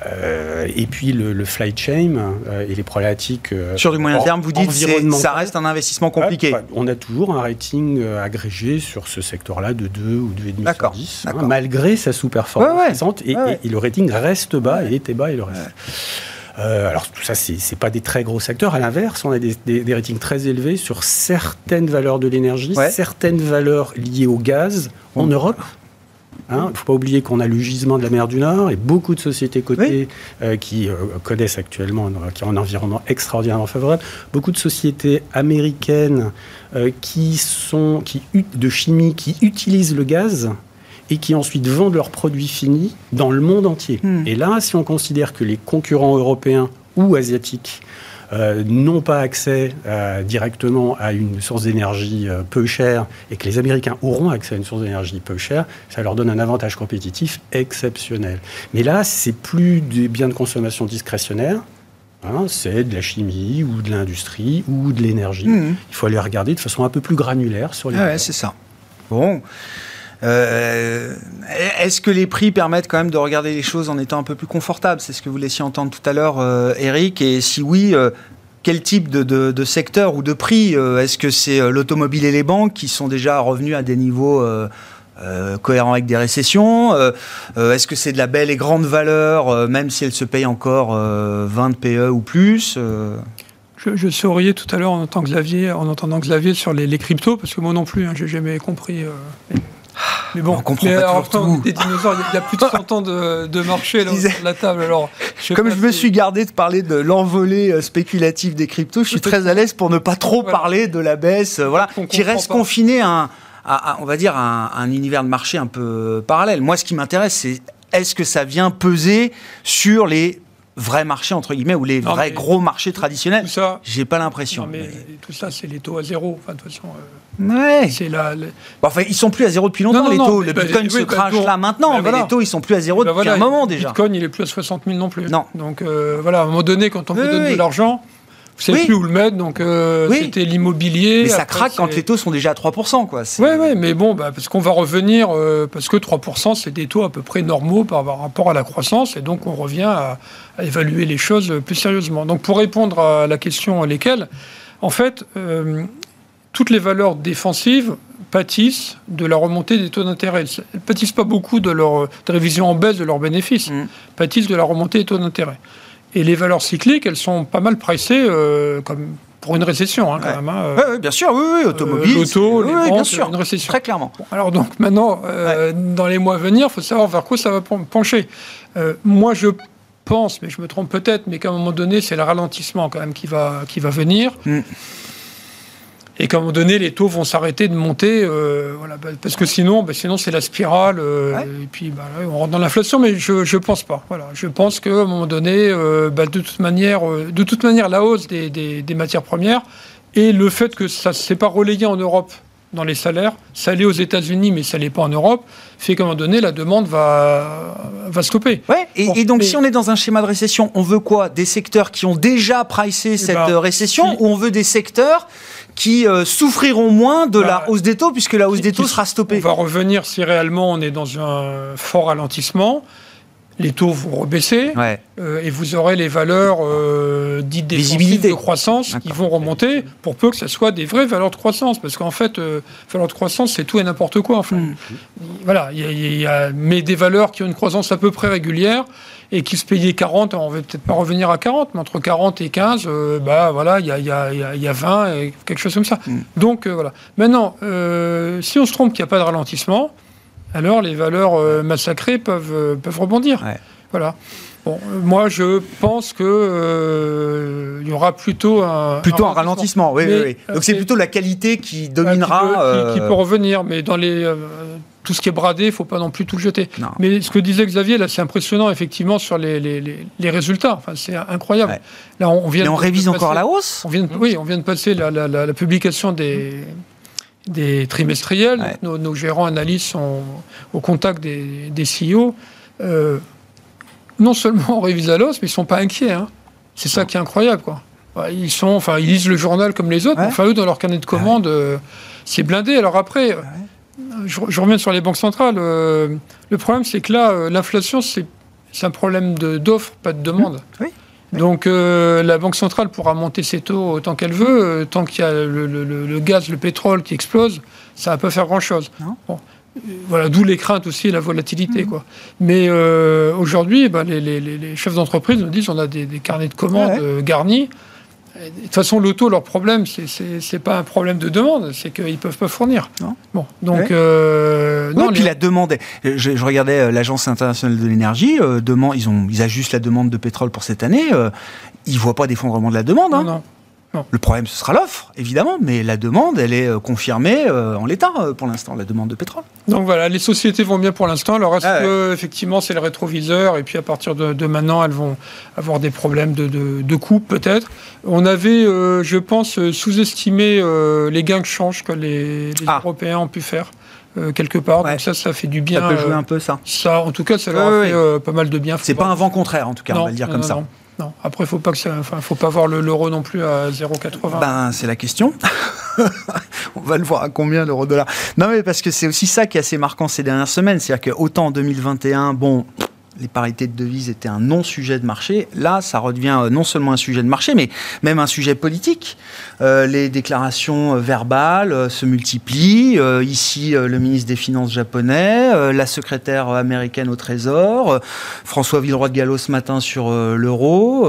euh, et puis le, flight chain euh, et les problématiques. Euh, sur du moyen terme, vous dites que ça reste un investissement compliqué. on a toujours un rating agrégé sur ce secteur-là de 2 ou 2,5 sur 10, hein, malgré sa sous-performance récente. Et, le rating reste bas et était bas et le reste. alors tout ça, c'est pas des très gros secteurs. À l'inverse, on a des, des, ratings très élevés sur certaines valeurs de l'énergie, certaines valeurs liées au gaz en Europe il hein, ne faut pas oublier qu'on a le gisement de la mer du Nord et beaucoup de sociétés cotées euh, qui euh, connaissent actuellement, euh, qui ont un environnement extraordinairement favorable. Beaucoup de sociétés américaines qui sont qui, de chimie qui utilisent le gaz et qui ensuite vendent leurs produits finis dans le monde entier. Hmm. Et là, si on considère que les concurrents européens ou asiatiques euh, n'ont pas accès euh, directement à une source d'énergie euh, peu chère et que les Américains auront accès à une source d'énergie peu chère, ça leur donne un avantage compétitif exceptionnel. Mais là, c'est plus des biens de consommation discrétionnaires. Hein, c'est de la chimie ou de l'industrie ou de l'énergie. Mmh. Il faut aller regarder de façon un peu plus granulaire sur les. Ah ouais, c'est ça. Bon. Euh, est-ce que les prix permettent quand même de regarder les choses en étant un peu plus confortable C'est ce que vous laissiez entendre tout à l'heure, euh, Eric. Et si oui, euh, quel type de, secteur ou de prix Est-ce que c'est l'automobile et les banques qui sont déjà revenus à des niveaux cohérents avec des récessions? Est-ce que c'est de la belle et grande valeur, même si elle se paye encore 20 PE ou plus je, je souriais tout à l'heure en entendant Xavier, en entendant Xavier sur les, cryptos, parce que moi non plus, hein, j'ai jamais compris. Mais bon, on comprend pas tout. Des dinosaures, il y a plus de 100 ans de, marché là, sur la table. Alors, Comme je me suis gardé de parler de l'envolée euh, spéculative des cryptos, je suis très à l'aise pour ne pas trop parler de la baisse, euh, voilà, qui reste confiné à, un, on va dire, un, univers de marché un peu parallèle. Moi, ce qui m'intéresse, c'est est-ce que ça vient peser sur les vrais marchés, entre guillemets, ou les vrais gros marchés traditionnels J'ai pas l'impression. Mais, tout ça, c'est les taux à zéro. Enfin, de toute façon, euh, Ouais. C'est là. enfin, ils sont plus à zéro depuis longtemps, les taux. le Bitcoin se bah, crache là maintenant, mais les taux, ils sont plus à zéro bah, depuis un moment déjà. Le Bitcoin, il est plus à 60 000 non plus. Non. Donc, euh, voilà, à un moment donné, quand on vous donne de l'argent, Vous savez plus où le mettre, donc euh, c'était l'immobilier. Mais ça craque quand les taux sont déjà à 3%, quoi. Oui, oui, mais bon, bah, parce qu'on va revenir, euh, parce que 3%, c'est des taux à peu près normaux par rapport à la croissance, et donc on revient à, évaluer les choses plus sérieusement. Donc pour répondre à la question lesquelles, en fait, euh, toutes les valeurs défensives pâtissent de la remontée des taux d'intérêt. Elles ne pâtissent pas beaucoup de leur de révision en baisse de leurs bénéfices, mmh. pâtissent de la remontée des taux d'intérêt. Et les valeurs cycliques, elles sont pas mal pressées euh, comme pour une récession, hein, quand même. Hein, bien sûr, oui, oui automobile. Euh, L'auto, oui, bien sûr, une récession. Très clairement. alors donc maintenant, euh, dans les mois à venir, il faut savoir vers quoi ça va pencher. moi, je pense, mais je me trompe peut-être, mais qu'à un moment donné, c'est le ralentissement quand même qui va, qui va venir. Mm et qu'à un moment donné, les taux vont s'arrêter de monter, euh, voilà, bah, parce que sinon, bah, sinon c'est la spirale, euh, et puis bah, on rentre dans l'inflation, mais je ne pense pas. Voilà, je pense qu'à un moment donné, euh, de, toute manière, de toute manière, la hausse des, des, matières premières et le fait que ça ne s'est pas relayé en Europe dans les salaires, ça allait aux États-Unis, mais ça l'est pas en Europe, fait qu'à un moment donné, la demande va, va stopper. Ouais, et, donc si on est dans un schéma de récession, on veut quoi? Des secteurs qui ont déjà pricé eh cette ben, récession, ou on veut des secteurs qui euh, souffriront moins de la bah, hausse des taux, puisque la hausse des taux sera stoppée. On va revenir si réellement on est dans un fort ralentissement. Les taux vont rebaisser euh, et vous aurez les valeurs euh, dites défensives de croissance qui vont remonter pour peu que ce soit des vraies valeurs de croissance. Parce qu'en fait, euh, valeurs de croissance, c'est tout et n'importe quoi. Enfin, mm. Voilà, il y, a, mais des valeurs qui ont une croissance à peu près régulière et qui se payaient 40, on va peut-être pas revenir à 40, mais entre 40 et 15, euh, bah voilà, il y a, y, a, y a, 20 et quelque chose comme ça. Mm. Donc euh, voilà. Maintenant, euh, si on se trompe qu'il n'y a pas de ralentissement, alors les valeurs massacrées peuvent, peuvent rebondir. Voilà. Bon, moi, je pense que il y aura plutôt un plutôt un ralentissement. oui, oui, Donc c'est plutôt la qualité qui dominera, qui, peut revenir. Mais dans les tout ce qui est bradé, il ne faut pas non plus tout le jeter. Mais ce que disait Xavier, là, c'est impressionnant, effectivement, sur les, les, les, résultats. Enfin, c'est incroyable. Là, on vient Mais on révise encore la hausse? on vient Oui, on vient de passer la, la, la, publication des, des trimestriels. Nos, gérants analystes sont au contact des, des CEO. Euh, non seulement on révise la hausse, mais ils ne sont pas inquiets. Hein. C'est ça qui est incroyable, quoi. Ils sont, enfin, ils lisent le journal comme les autres. Enfin, eux, dans leur carnet de commandes, euh, c'est blindé. Alors après, je, reviens sur les banques centrales. Euh, le problème, c'est que là, euh, l'inflation, c'est un problème d'offre, pas de demande. Donc euh, la Banque centrale pourra monter ses taux autant qu'elle veut, tant qu'il y a le, gaz, le pétrole qui explose, ça ne va pas faire grand-chose. voilà, d'où les craintes aussi et la volatilité. Mmh. Quoi. Mais aujourd'hui, bah, les, chefs d'entreprise nous disent on a des, carnets de commandes garnis. De toute façon, l'auto, leur problème, c'est pas un problème de demande, c'est qu'ils peuvent pas fournir. Non. Bon, donc euh, non. puis la demande, je, regardais euh, l'agence internationale de l'énergie, euh, ils ont, ils ajustent la demande de pétrole pour cette année. Euh, ils voient pas d'effondrement de la demande. Hein. Non, le problème, ce sera l'offre, évidemment, mais la demande, elle est euh, confirmée euh, en l'état euh, pour l'instant, la demande de pétrole. Donc voilà, les sociétés vont bien pour l'instant. Alors est-ce ah que, effectivement, c'est le rétroviseur et puis à partir de, maintenant, elles vont avoir des problèmes de, de, peut-être? On avait, je pense, sous-estimé les gains de change que les, ah. Européens ont pu faire. quelque part. Donc ça, ça fait du bien. Ça peut jouer un peu ça. Ça, en tout cas, ça leur a fait pas mal de bien. C'est pas un vent contraire, en tout cas, on va le dire comme ça. Non. Après, faut pas que enfin, faut pas voir l'euro non plus à 0,80. Ben, c'est la question. [laughs] On va le voir à combien l'euro dollar. Non, mais parce que c'est aussi ça qui est assez marquant ces dernières semaines. C'est-à-dire que autant en 2021, bon, les parités de devises étaient un non-sujet de marché. Là, ça redevient euh, non seulement un sujet de marché, mais même un sujet politique. Euh, les déclarations euh, verbales se multiplient. ici, le ministre des Finances japonais, la secrétaire américaine au Trésor, François Villeroy de Gallo ce matin sur l'euro,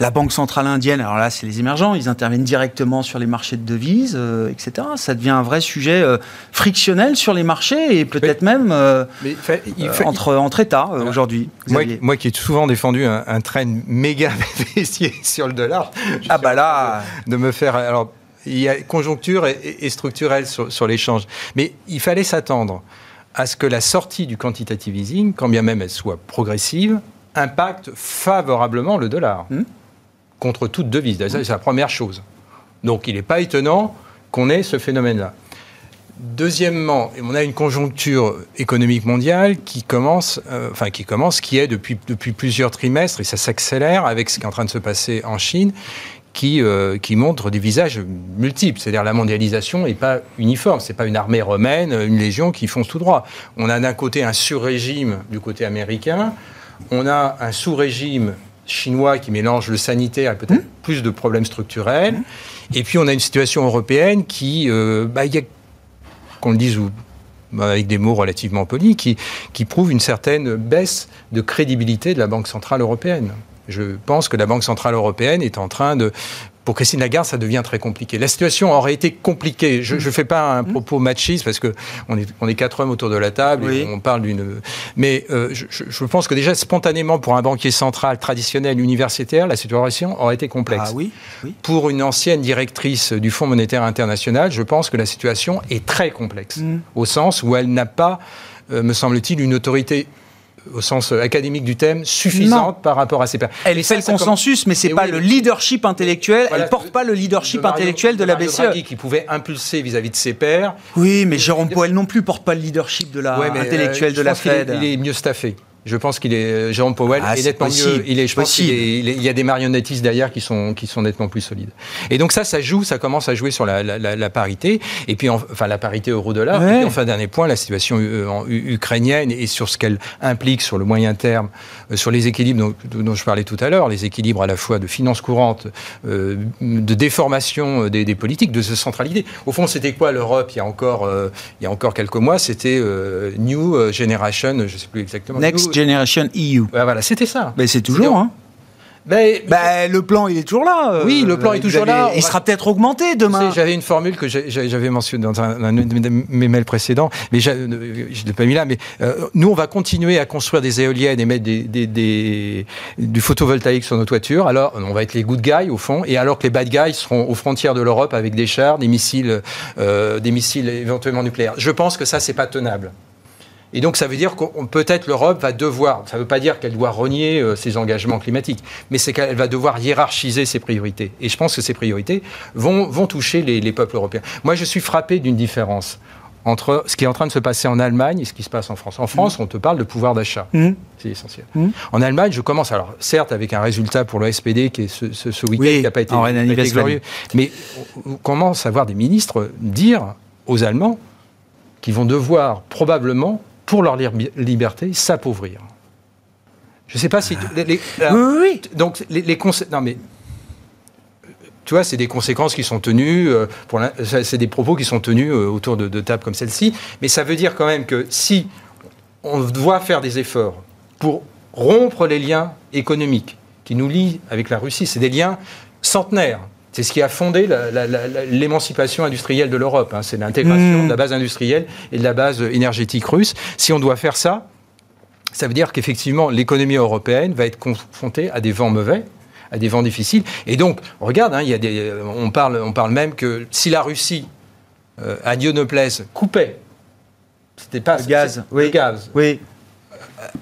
la Banque centrale indienne. Alors là, c'est les émergents. Ils interviennent directement sur les marchés de devises, etc. Ça devient un vrai sujet frictionnel sur les marchés et peut-être même entre, entre États aujourd'hui. Moi, qui ai souvent défendu un, train méga [laughs] baissier sur le dollar, ah bah là, de me faire alors il y a conjoncture et, structurelle sur, l'échange, mais il fallait s'attendre à ce que la sortie du quantitative easing, quand bien même elle soit progressive, impacte favorablement le dollar hmm. contre toute devise. C'est la première chose. Donc il n'est pas étonnant qu'on ait ce phénomène-là. Deuxièmement, on a une conjoncture économique mondiale qui commence, euh, enfin qui commence, qui est depuis, depuis plusieurs trimestres, et ça s'accélère avec ce qui est en train de se passer en Chine, qui, euh, qui montre des visages multiples. C'est-à-dire la mondialisation n'est pas uniforme. C'est pas une armée romaine, une légion qui fonce tout droit. On a d'un côté un sur-régime du côté américain, on a un sous-régime chinois qui mélange le sanitaire et peut-être mmh. plus de problèmes structurels. Mmh. Et puis on a une situation européenne qui, euh, bah, qu'on le dise ou bah, avec des mots relativement polis, qui, qui prouve une certaine baisse de crédibilité de la Banque centrale européenne. Je pense que la Banque centrale européenne est en train de pour Christine Lagarde, ça devient très compliqué. La situation aurait été compliquée. Je ne fais pas un propos machiste parce que on est, on est quatre hommes autour de la table et on parle d'une. Mais euh, je, je, pense que déjà spontanément pour un banquier central traditionnel universitaire, la situation aurait été complexe. Ah oui, oui. Pour une ancienne directrice du Fonds monétaire international, je pense que la situation est très complexe mm. au sens où elle n'a pas, euh, me semble-t-il, une autorité au sens académique du thème, suffisante par rapport à ses pairs. Elle fait le consensus, mais c'est pas le leadership intellectuel. elle porte pas le leadership intellectuel de, la BCE. Draghi qui pouvait impulser vis-à-vis de ses pairs. Oui, mais Jérôme Powell non plus porte pas le leadership de la intellectuel de la Fed. il est mieux staffé. Je pense qu'il est euh, Jérôme Powell ah, est nettement mieux. Il est, je pense qu'il il, y a des marionnettistes derrière qui sont qui sont nettement plus solides. Et donc ça, ça joue, ça commence à jouer sur la, la, la, parité. Et puis enfin la parité euro-dollar. Et puis enfin dernier point, la situation euh, ukrainienne et sur ce qu'elle implique sur le moyen terme, euh, sur les équilibres dont, dont, je parlais tout à l'heure, les équilibres à la fois de finances courantes, euh, de déformation des, des, politiques, de centralité. Au fond, c'était quoi l'Europe il y a encore il y a encore quelques mois? C'était New Generation, je sais plus exactement. Next Generation EU. voilà, c'était ça. Mais c'est toujours, hein. Ben, ben, le plan, il est toujours là. Euh, oui, le plan est toujours là. Il sera peut-être augmenté demain. J'avais une formule que j'avais mentionnée dans un, de mes mails précédents, mais je ne l'ai pas mis là. Mais euh, nous, on va continuer à construire des éoliennes et mettre des, des, du photovoltaïque sur nos toitures. Alors, on va être les good guys au fond, et alors que les bad guys seront aux frontières de l'Europe avec des chars, des missiles, euh, des missiles éventuellement nucléaires. Je pense que ça, c'est pas tenable. Et donc ça veut dire que peut-être l'Europe va devoir, ça ne veut pas dire qu'elle doit renier euh, ses engagements climatiques, mais c'est qu'elle va devoir hiérarchiser ses priorités. Et je pense que ces priorités vont, vont toucher les, peuples européens. Moi, je suis frappé d'une différence entre ce qui est en train de se passer en Allemagne et ce qui se passe en France. En France, mmh. on te parle de pouvoir d'achat. Mmh. C'est essentiel. Mmh. En Allemagne, je commence, alors certes avec un résultat pour le SPD qui est ce, ce, week-end qui n'a pas été, pas été glorieux, mais on commence à voir des ministres dire aux Allemands qu'ils vont devoir probablement pour leur liberté, s'appauvrir. Je ne sais pas si... Les, oui, oui. Donc, les, les Non, mais... Tu vois, c'est des conséquences qui sont tenues, euh, c'est des propos qui sont tenus euh, autour de, de tables comme celle-ci, mais ça veut dire quand même que si on doit faire des efforts pour rompre les liens économiques qui nous lient avec la Russie, c'est des liens centenaires. C'est ce qui a fondé l'émancipation industrielle de l'Europe. Hein. C'est l'intégration mmh. de la base industrielle et de la base énergétique russe. Si on doit faire ça, ça veut dire qu'effectivement, l'économie européenne va être confrontée à des vents mauvais, à des vents difficiles. Et donc, regarde, hein, il y a des, on, parle, on parle même que si la Russie, euh, à Dieu ne plaise, coupait, c'était pas le gaz, oui. le gaz, oui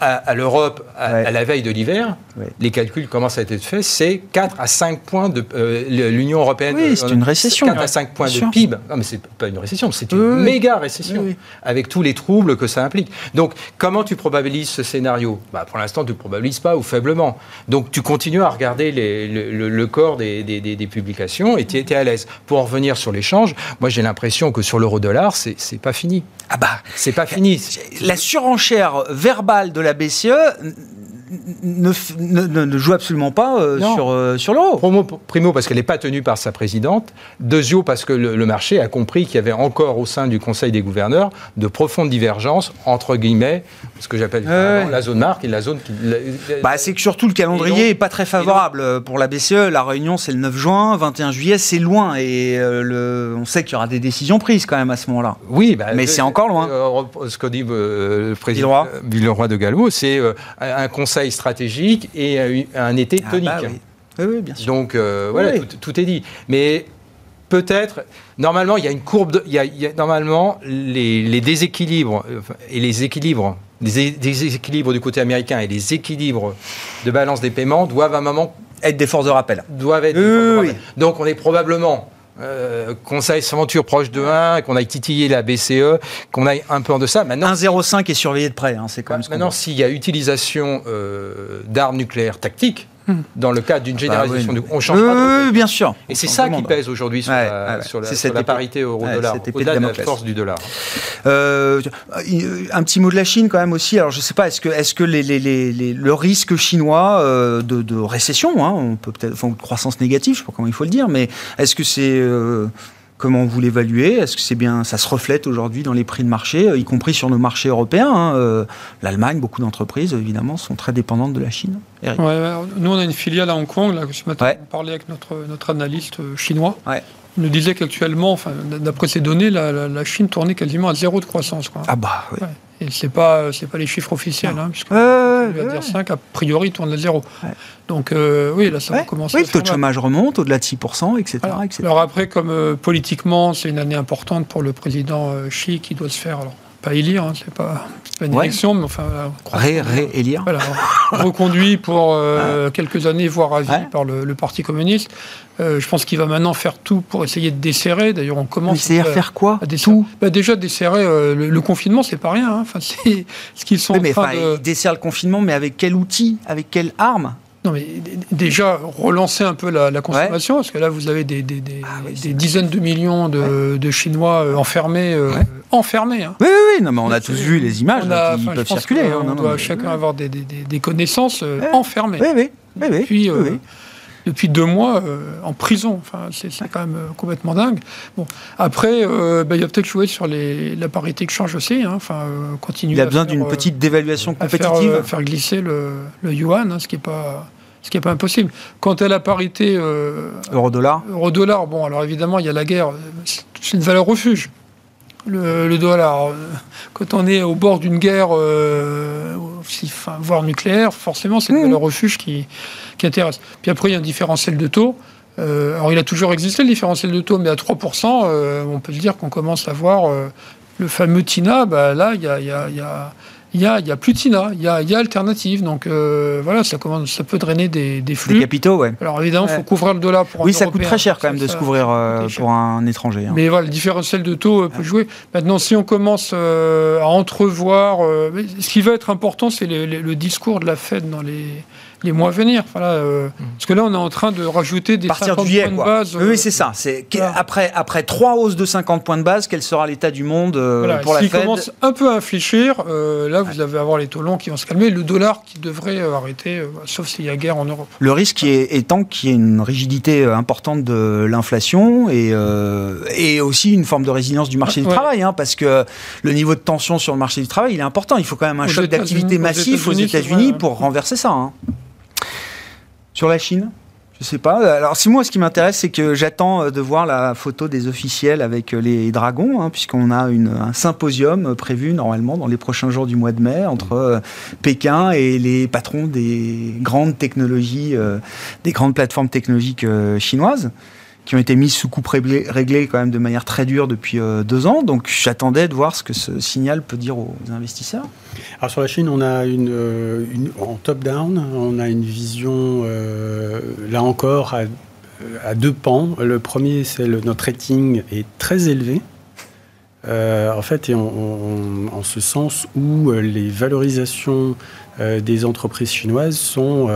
à, l'Europe à, la veille de l'hiver, les calculs commencent à être faits, c'est 4 à 5 points de euh, l'Union européenne. Oui, c'est une récession. 4 à 5 points de PIB. Non, mais c'est pas une récession, c'est une méga récession, avec tous les troubles que ça implique. Donc, comment tu probabilises ce scénario? Bah, Pour l'instant, tu ne probabilises pas ou faiblement. Donc, tu continues à regarder le, corps des, des, publications et tu étais à l'aise. Pour en revenir sur l'échange, moi j'ai l'impression que sur l'euro-dollar, c'est pas fini. Ah bah, c'est pas fini. La surenchère verbale de la BCE ne, ne, joue absolument pas euh, sur, euh, sur l'euro. Primo, parce qu'elle n'est pas tenue par sa présidente. Deuxièmement, parce que le, marché a compris qu'il y avait encore au sein du Conseil des gouverneurs de profondes divergences entre guillemets, ce que j'appelle la zone marque et la zone qui. Bah, c'est que surtout le calendrier n'est pas très favorable pour la BCE. La réunion, c'est le 9 juin, 21 juillet, c'est loin. Et euh, le, on sait qu'il y aura des décisions prises quand même à ce moment-là. Oui, bah, mais c'est encore loin. ce que dit le président Villeroy de Gallo, c'est un conseil stratégique et un été ah, tonique. Bah oui. bien sûr. Donc euh, voilà, tout, est dit. Mais peut-être, normalement, il y a une courbe, il, y a, normalement les, déséquilibres et les équilibres, les déséquilibres du côté américain et les équilibres de balance des paiements doivent à un moment être des forces de rappel. Doivent être des Donc on est probablement euh, qu'on s'aventure proche de 1, qu'on aille titiller la BCE, qu'on aille un peu en deçà. Maintenant, 1,05 est surveillé de près, hein, c'est quand même Maintenant, s'il y a utilisation euh, d'armes nucléaires tactiques. Dans le cadre d'une bah généralisation du On change pas. Oui, bien sûr. Et c'est ça qui pèse aujourd'hui sur, la, sur, la, parité euro-dollar, au-delà de la force du dollar. Euh, un petit mot de la Chine quand même aussi. Alors je ne sais pas, est-ce que, est -ce que les, les, les, le risque chinois euh, de, de, récession, hein, on peut peut-être, enfin, de croissance négative, je ne sais pas comment il faut le dire, mais est-ce que c'est euh, Comment vous l'évaluez? Est-ce que c'est bien, ça se reflète aujourd'hui dans les prix de marché, euh, y compris sur nos marchés européens hein, euh, L'Allemagne, beaucoup d'entreprises, évidemment, sont très dépendantes de la Chine. nous, on a une filiale à Hong Kong. Là, ce matin, on parlait avec notre, notre analyste euh, chinois. Il nous disait qu'actuellement, enfin, d'après ces données, la, Chine tournait quasiment à zéro de croissance. Quoi. Ah bah oui. Et ce n'est pas, pas les chiffres officiels, hein, puisque euh, dire 5, a priori, tourne à zéro. Donc euh, oui, là, ça va commencer oui, le taux de chômage remonte au-delà de 6%, etc. Alors, après, comme euh, politiquement, c'est une année importante pour le président Xi qui doit se faire... Alors, pas élire, hein, c'est pas, pas, une élection, mais enfin. Ré-élire. Voilà, reconduit pour euh, quelques années, voire à vie, par le, Parti communiste. Euh, je pense qu'il va maintenant faire tout pour essayer de desserrer. D'ailleurs, on commence. C'est-à-dire faire quoi à Tout bah, Déjà, desserrer euh, le, confinement, c'est pas rien. Hein. Enfin, c'est ce qu'ils sont mais en train de. Ils le confinement, mais avec quel outil Avec quelle arme non, mais déjà, relancer un peu la, consommation, parce que là, vous avez des, des, ah dizaines de millions de, Chinois euh, enfermés. Euh, enfermés hein. Oui, oui, oui, non, mais on a tous vu les images qui peuvent circuler. Hein. on doit chacun avoir des, connaissances euh, enfermées. Oui, oui. oui, Puis, depuis deux mois en prison. Enfin, c'est quand même complètement dingue. Bon, après, bah, il y a peut-être joué sur les, la parité de change aussi. Hein. Enfin, continuer. Il a besoin d'une petite dévaluation compétitive. Faire, faire glisser le, le yuan, hein, ce qui n'est pas ce qui n'est pas impossible. Quant à la parité euh, euro-dollar, euro-dollar, bon, alors évidemment, il y a la guerre, c'est une valeur refuge. Le, dollar, quand on est au bord d'une guerre, euh, voire nucléaire, forcément, c'est une mmh. valeur refuge qui, qui intéresse. Puis après, il y a un différentiel de taux. Euh, alors, il a toujours existé le différentiel de taux, mais à 3%, on peut se dire qu'on commence à voir le fameux TINA. Bah, là, il y a, y a il y a, y a, plus de TINA, il y a, y a, alternative. Donc euh, voilà, ça, commence, ça peut drainer des, des flux. Des capitaux, ouais. Alors évidemment, il faut couvrir le dollar pour un Oui, ça coûte très cher quand même de se couvrir euh, pour un étranger. Hein. Mais voilà, le différentiel de taux euh, peut jouer. Maintenant, si on commence à entrevoir. ce qui va être important, c'est le, discours de la Fed dans les les mois à venir. Voilà, euh, mm. Parce que là, on est en train de rajouter des 50 points de base. oui, euh, c'est ça. C'est après, après trois hausses de 50 points de base, quel sera l'état du monde euh, pour la Fed commence un peu à infléchir, là, vous allez avoir les taux longs qui vont se calmer, le dollar qui devrait arrêter, sauf s'il y a guerre en Europe. Le risque est, étant qu'il y ait une rigidité importante de l'inflation et, et aussi une forme de résilience du marché du travail, hein, parce que le niveau de tension sur le marché du travail, il est important. Il faut quand même un choc d'activité massif aux États-Unis pour renverser ça. Hein. Sur la Chine je sais pas. Alors, si moi, ce qui m'intéresse, c'est que j'attends euh, de voir la photo des officiels avec euh, les dragons, hein, puisqu'on a une, un symposium prévu normalement dans les prochains jours du mois de mai entre euh, Pékin et les patrons des grandes technologies, des grandes plateformes technologiques chinoises qui ont été mises sous coupe réglée quand même de manière très dure depuis euh, deux ans. Donc j'attendais de voir ce que ce signal peut dire aux investisseurs. Alors sur la Chine, on a une, euh, en top-down, on a une vision, euh, là encore, à, deux pans. Le premier, c'est notre rating est très élevé. en fait, et en ce sens où les valorisations des entreprises chinoises sont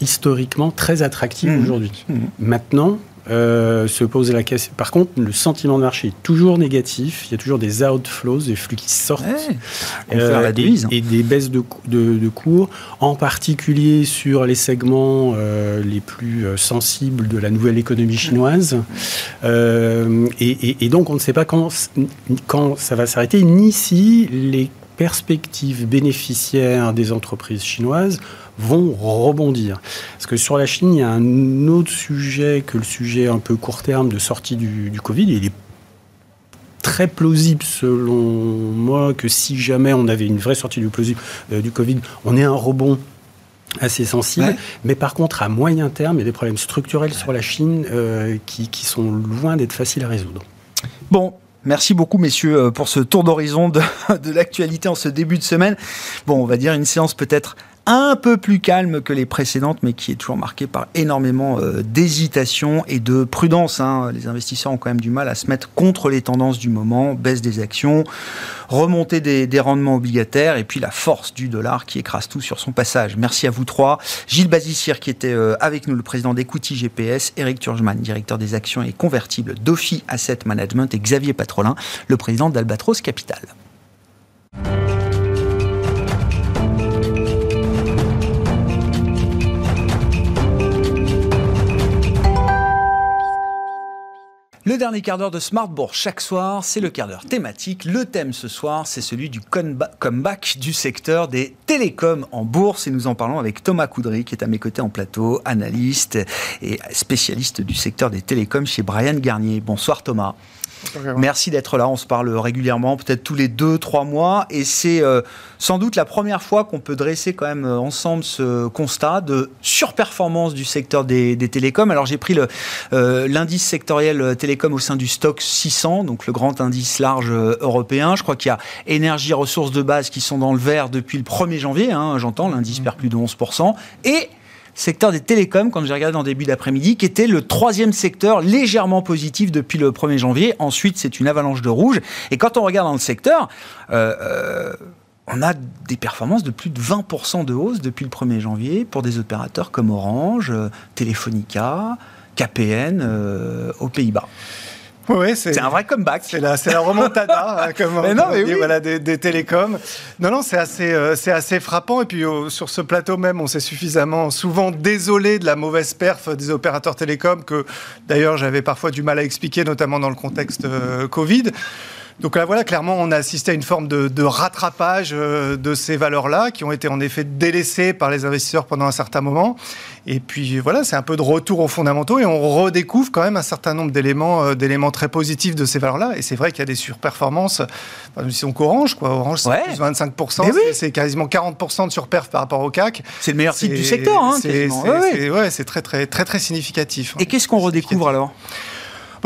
historiquement très attractives mmh. aujourd'hui. Mmh. Maintenant, euh, se pose la question. Par contre, le sentiment de marché est toujours négatif. Il y a toujours des outflows, des flux qui sortent, euh, et, des baisses de, de, cours, en particulier sur les segments euh, les plus sensibles de la nouvelle économie chinoise. Et, et, donc, on ne sait pas quand, quand ça va s'arrêter, ni si les perspectives bénéficiaires des entreprises chinoises vont rebondir. Parce que sur la Chine, il y a un autre sujet que le sujet un peu court terme de sortie du, Covid. il est très plausible, selon moi, que si jamais on avait une vraie sortie du, euh, du Covid, on ait un rebond assez sensible. Mais par contre, à moyen terme, il y a des problèmes structurels sur la Chine euh, qui, qui sont loin d'être faciles à résoudre. Bon, Merci beaucoup, messieurs, euh, pour ce tour d'horizon de, [laughs] de l'actualité en ce début de semaine. Bon, on va dire une séance peut-être un peu plus calme que les précédentes, mais qui est toujours marquée par énormément euh, d'hésitation et de prudence. Hein. Les investisseurs ont quand même du mal à se mettre contre les tendances du moment, baisse des actions, remontée des, rendements obligataires, et puis la force du dollar qui écrase tout sur son passage. Merci à vous trois. Gilles Bazissier qui était euh, avec nous, le président d'Equity GPS, Eric Turgeman, directeur des actions et convertibles d'Ophi Asset Management, et Xavier Patrolin, le président d'Albatros Capital. Le dernier quart d'heure de Smartbourg chaque soir, c'est le quart d'heure thématique. Le thème ce soir, c'est celui du comeback du secteur des télécoms en bourse. Et nous en parlons avec Thomas Coudry, qui est à mes côtés en plateau, analyste et spécialiste du secteur des télécoms chez Brian Garnier. Bonsoir Thomas. Merci d'être là. On se parle régulièrement, peut-être tous les deux, trois mois. Et c'est euh, sans doute la première fois qu'on peut dresser quand même euh, ensemble ce constat de surperformance du secteur des, télécoms. Alors j'ai pris euh, l'indice sectoriel télécom au sein du stock 600, donc le grand indice large européen. Je crois qu'il y a énergie, ressources de base qui sont dans le vert depuis le 1er janvier. Hein, j'entends, l'indice perd plus de 11%. Et secteur des télécoms, quand j'ai regardé en début d'après-midi, qui était le troisième secteur légèrement positif depuis le 1er janvier. Ensuite, c'est une avalanche de rouge. Et quand on regarde dans le secteur, euh, euh, on a des performances de plus de 20% de hausse depuis le 1er janvier pour des opérateurs comme Orange, euh, Telefonica, KPN aux Pays-Bas. C'est un vrai comeback. C'est la, la remontada, hein, [laughs] comme on dit, voilà, des, des, télécoms. Non, non, c'est assez, euh, c'est assez frappant. Et puis sur ce plateau même, on s'est suffisamment souvent désolé de la mauvaise perf des opérateurs télécoms que d'ailleurs j'avais parfois du mal à expliquer, notamment dans le contexte euh, Covid. Donc là, voilà, clairement, on a assisté à une forme de, rattrapage euh, de ces valeurs-là, qui ont été en effet délaissées par les investisseurs pendant un certain moment. Et puis voilà, c'est un peu de retour aux fondamentaux et on redécouvre quand même un certain nombre d'éléments, euh, d'éléments très positifs de ces valeurs-là. Et c'est vrai qu'il y a des surperformances. Enfin, disons qu'Orange, quoi. Orange, c'est plus 25%. C'est quasiment 40% de surperf par rapport au CAC. C'est le meilleur titre du secteur, hein, C'est ouais, très, très, très, très significatif. Et qu'est-ce qu'on redécouvre alors?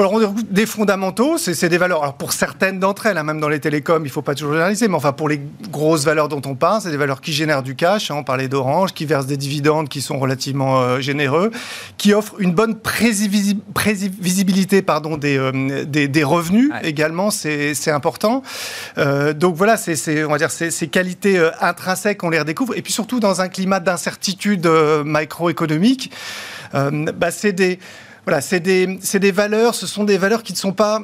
Alors, des fondamentaux, c'est des valeurs. Alors, pour certaines d'entre elles, hein, même dans les télécoms, il ne faut pas toujours généraliser, mais enfin, pour les grosses valeurs dont on parle, c'est des valeurs qui génèrent du cash. Hein, on parlait d'Orange, qui versent des dividendes qui sont relativement euh, généreux, qui offrent une bonne prévisibilité pardon, des, euh, des, revenus également, c'est important. Euh, donc voilà, c'est, on va dire, ces, qualités intrinsèques, on les redécouvre. Et puis surtout, dans un climat d'incertitude macroéconomique, bah, c'est des voilà, c'est des, des valeurs, ce sont des valeurs qui ne sont pas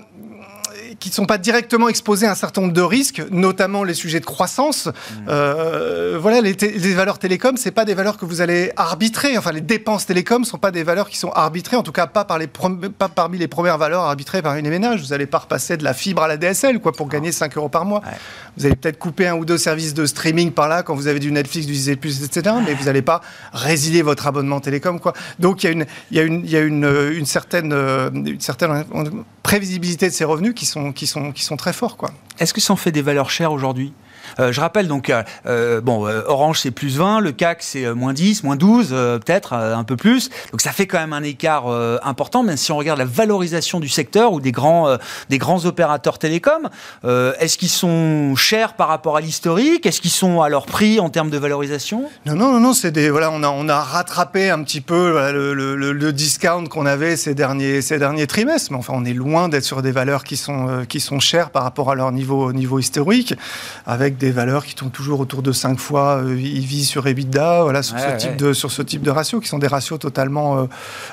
qui ne sont pas directement exposés à un certain nombre de risques, notamment les sujets de croissance. Mmh. Euh, voilà, les, valeurs télécom, c'est pas des valeurs que vous allez arbitrer. Enfin, les dépenses télécom sont pas des valeurs qui sont arbitrées, en tout cas pas, par les pas parmi les premières valeurs arbitrées par une ménage. Vous n'allez pas repasser de la fibre à la DSL, quoi, pour gagner 5 euros par mois. Vous allez peut-être couper un ou deux services de streaming par là quand vous avez du Netflix, du Disney+, etc. Mais vous n'allez pas résilier votre abonnement télécom, quoi. Donc il y a une, il y a une, il y a une, une certaine, une certaine prévisibilité de ces revenus qui sont, qui sont, qui sont très forts. Est-ce que ça en fait des valeurs chères aujourd'hui? Je rappelle donc, euh, euh, bon, Orange c'est plus 20, le CAC c'est moins 10, moins 12, peut-être un peu plus. Donc ça fait quand même un écart important, même si on regarde la valorisation du secteur ou des grands, des grands opérateurs télécoms. Est-ce qu'ils sont chers par rapport à l'historique? Est-ce qu'ils sont à leur prix en termes de valorisation? Non, non, non, non c'est des voilà, on a on a rattrapé un petit peu le, le, discount qu'on avait ces derniers ces derniers trimestres, mais enfin on est loin d'être sur des valeurs qui sont qui sont chères par rapport à leur niveau niveau historique, avec des valeurs qui tournent toujours autour de 5 fois EV sur EBITDA, voilà, sur, ce type de, sur ce type de ratios, qui sont des ratios totalement, euh,